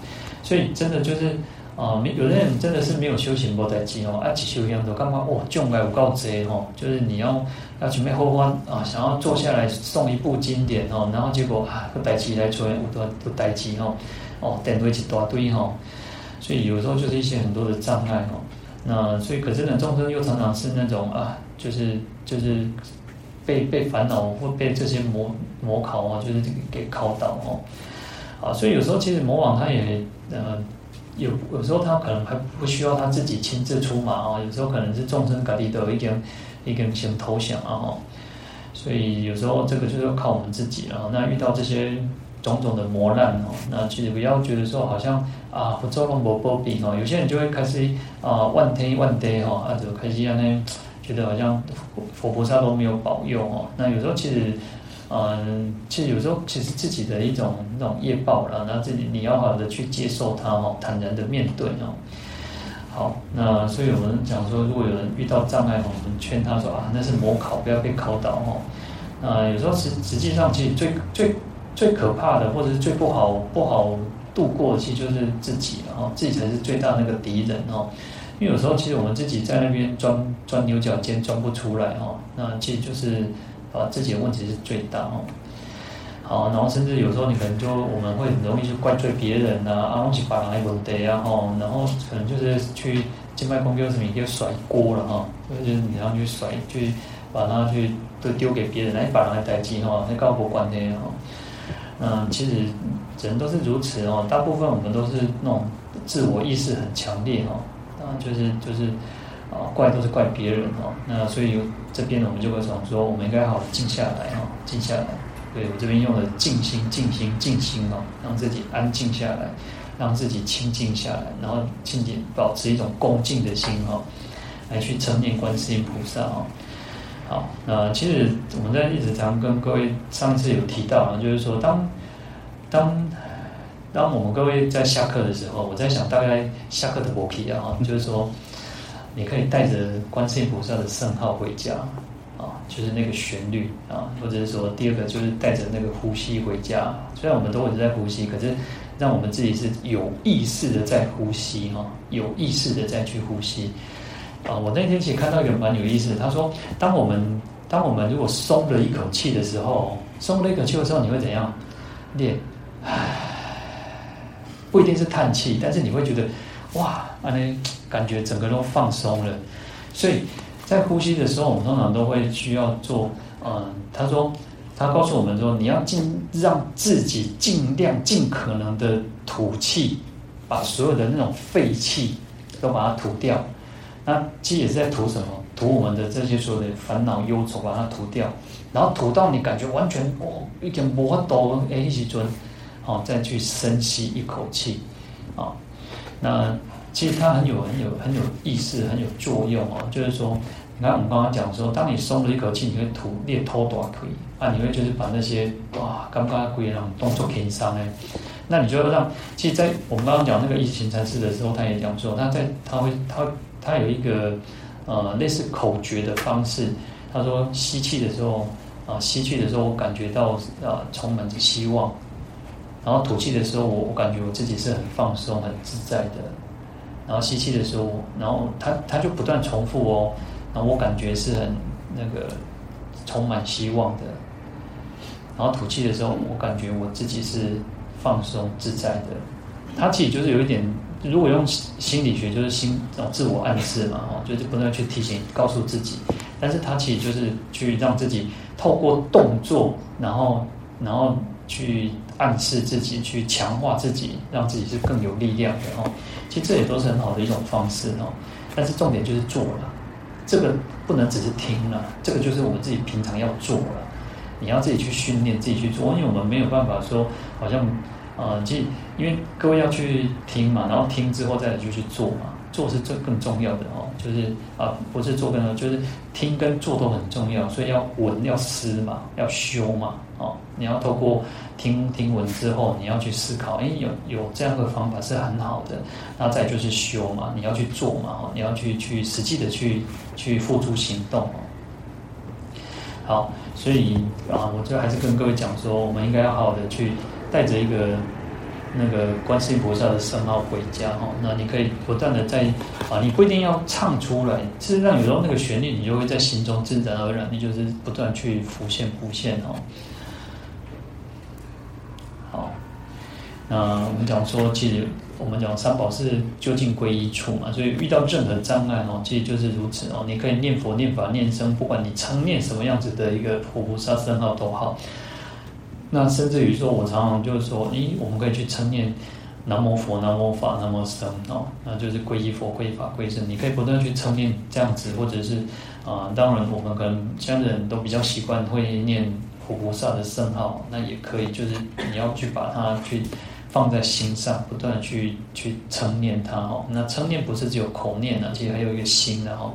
所以真的就是。啊，没有的人真的是没有修行无代志哦，啊，去修行都感觉哇，障碍有够多吼，就是你要要准备好方啊，想要坐下来诵一部经典哦，然后结果啊，个代志来做，有多有代志吼，哦，点对一大堆吼，所以有时候就是一些很多的障碍哦，那所以可是呢，众生又常常是那种啊，就是就是被被烦恼或被这些魔魔考哦，就是给考倒哦，啊，所以有时候其实魔王他也呃。有有时候他可能还不需要他自己亲自出马啊，有时候可能是众生各地都有一点一点先投降啊哈，所以有时候这个就是要靠我们自己了。那遇到这些种种的磨难哦，那其实不要觉得说好像啊不做龙不波比哦，有些人就会开始啊万天万地哈，啊就开始让呢觉得好像佛菩萨都没有保佑哦。那有时候其实。嗯，其实有时候其实自己的一种那种业报了，然后自己你要好的去接受它哦，坦然的面对哦。好，那所以我们讲说，如果有人遇到障碍，我们劝他说啊，那是魔考，不要被考倒哦。那有时候实实际上，其实最最最可怕的，或者是最不好不好度过，其实就是自己了哈，自己才是最大那个敌人哦。因为有时候其实我们自己在那边钻钻牛角尖，钻不出来哈，那其实就是。啊，自己的问题是最大哦。好，然后甚至有时候你可能就我们会很容易去怪罪别人呐，啊，忘记把人问题啊，吼，然后可能就是去敬拜公丢什么，就甩锅了哈，就是你要去甩，去把它去都丢给别人来把人来代替哈，那搞不关的哈。嗯，其实人都是如此哦，大部分我们都是那种自我意识很强烈哈，啊，就是就是啊，怪都是怪别人哦。那所以这边呢，我们就会想说，我们应该好好静下来哦，静下来。对，我这边用的静心、静心、静心哦，让自己安静下来，让自己清静下来，然后静静保持一种恭敬的心哦，来去称念观世音菩萨哦。好，那其实我们在一直常跟各位上次有提到啊，就是说当当当我们各位在下课的时候，我在想大概下课的摩皮啊，就是说你可以带着观世音菩萨的圣号回家啊，就是那个旋律啊，或者是说第二个就是带着那个呼吸回家。虽然我们都一直在呼吸，可是让我们自己是有意识的在呼吸哈，有意识的再去呼吸。啊，我那天其实看到一个蛮有意思的，他说，当我们当我们如果松了一口气的时候，松了一口气的时候，你会怎样？练，唉，<sighs> 不一定是叹气，但是你会觉得，哇，那感觉整个都放松了。所以在呼吸的时候，我们通常都会需要做，嗯，他说，他告诉我们说，你要尽让自己尽量尽可能的吐气，把所有的那种废气都把它吐掉。那其实也是在吐什么？吐我们的这些所有的烦恼忧愁，把它吐掉，然后吐到你感觉完全哦，一点无法度诶，一起尊，好，再去深吸一口气，啊，那其实它很有很有很有意思，很有作用哦。就是说，你看我们刚刚讲说，当你松了一口气，你会吐裂脱短腿啊，你会就是把那些哇，刚刚会让动作平伤哎，那你就要让，其实，在我们刚刚讲那个意识行禅师的时候，他也讲说，他在他会他。他有一个呃类似口诀的方式，他说吸气的时候啊、吸气的时候我感觉到啊、充满着希望，然后吐气的时候我我感觉我自己是很放松很自在的，然后吸气的时候，然后他他就不断重复哦，然后我感觉是很那个充满希望的，然后吐气的时候我感觉我自己是放松自在的，他其实就是有一点。如果用心理学，就是心这种自我暗示嘛，哦，就是不断去提醒、告诉自己。但是它其实就是去让自己透过动作，然后然后去暗示自己，去强化自己，让自己是更有力量的哦。其实这也都是很好的一种方式哦。但是重点就是做了，这个不能只是听了，这个就是我们自己平常要做了。你要自己去训练，自己去做，因为我们没有办法说好像。啊，即、因为各位要去听嘛，然后听之后再就去做嘛，做是最更重要的哦。就是啊、不是做更重要，就是听跟做都很重要，所以要闻要思嘛，要修嘛，你要透过听听闻之后，你要去思考，哎，有有这样的方法是很好的，那再就是修嘛，你要去做嘛，哦，你要去去实际的去去付诸行动。好，所以啊，我就还是跟各位讲说，我们应该要好好的去。带着一个那个观世音菩萨的圣号回家哈，那你可以不断的在啊，你不一定要唱出来，事实上有时候那个旋律你就会在心中自然而然，你就是不断去浮现浮现哦。哦，那我们讲说，其实我们讲三宝是究竟归一处嘛，所以遇到任何障碍哦，其实就是如此哦。你可以念佛、念法、念僧，不管你称念什么样子的一个佛菩萨圣号都好。那甚至于说，我常常就是说，咦，我们可以去称念南无佛、南无法、南无僧哦，那就是皈依佛、皈依法、皈依僧。你可以不断去称念这样子，或者是啊、当然我们可能现在人都比较习惯会念菩萨的圣号，那也可以，就是你要去把它去放在心上，不断去去称念它哦。那称念不是只有口念啊，其实还有一个心的哈，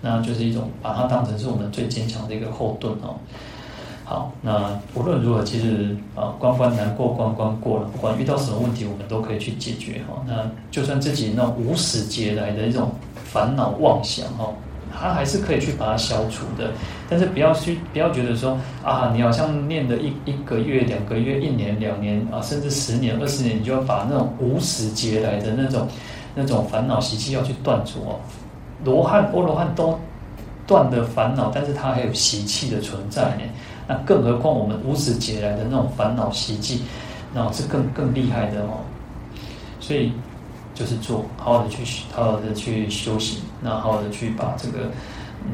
那就是一种把它当成是我们最坚强的一个后盾哦。好，那无论如何，其实啊，关关难过关关过了，不管遇到什么问题，我们都可以去解决哈。那就算自己那无始劫来的一种烦恼妄想哈，他还是可以去把它消除的。但是不要去，不要觉得说啊，你好像念的一一个月、两个月、一年、两年啊，甚至十年、二十年，你就要把那种无始劫来的那种那种烦恼习气要去断除哦。罗汉、阿罗汉都断的烦恼，但是他还有习气的存在呢。那更何况我们无始劫来的那种烦恼习气，那是更更厉害的哦。所以就是做好好的去好好的去修行，那好好的去把这个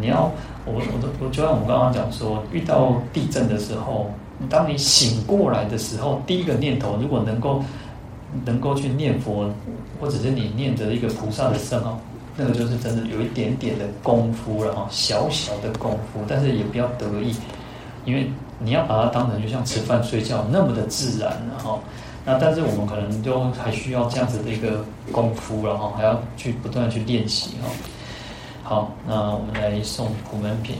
你要我我都我就像我刚刚讲说，遇到地震的时候，当你醒过来的时候，第一个念头如果能够能够去念佛，或者是你念着一个菩萨的圣号，那个就是真的有一点点的功夫了哈，小小的功夫，但是也不要得意，因为你要把它当成就像吃饭睡觉那么的自然然后。那但是我们可能就还需要这样子的一个功夫，然后还要去不断去练习哈。好，那我们来送普门品。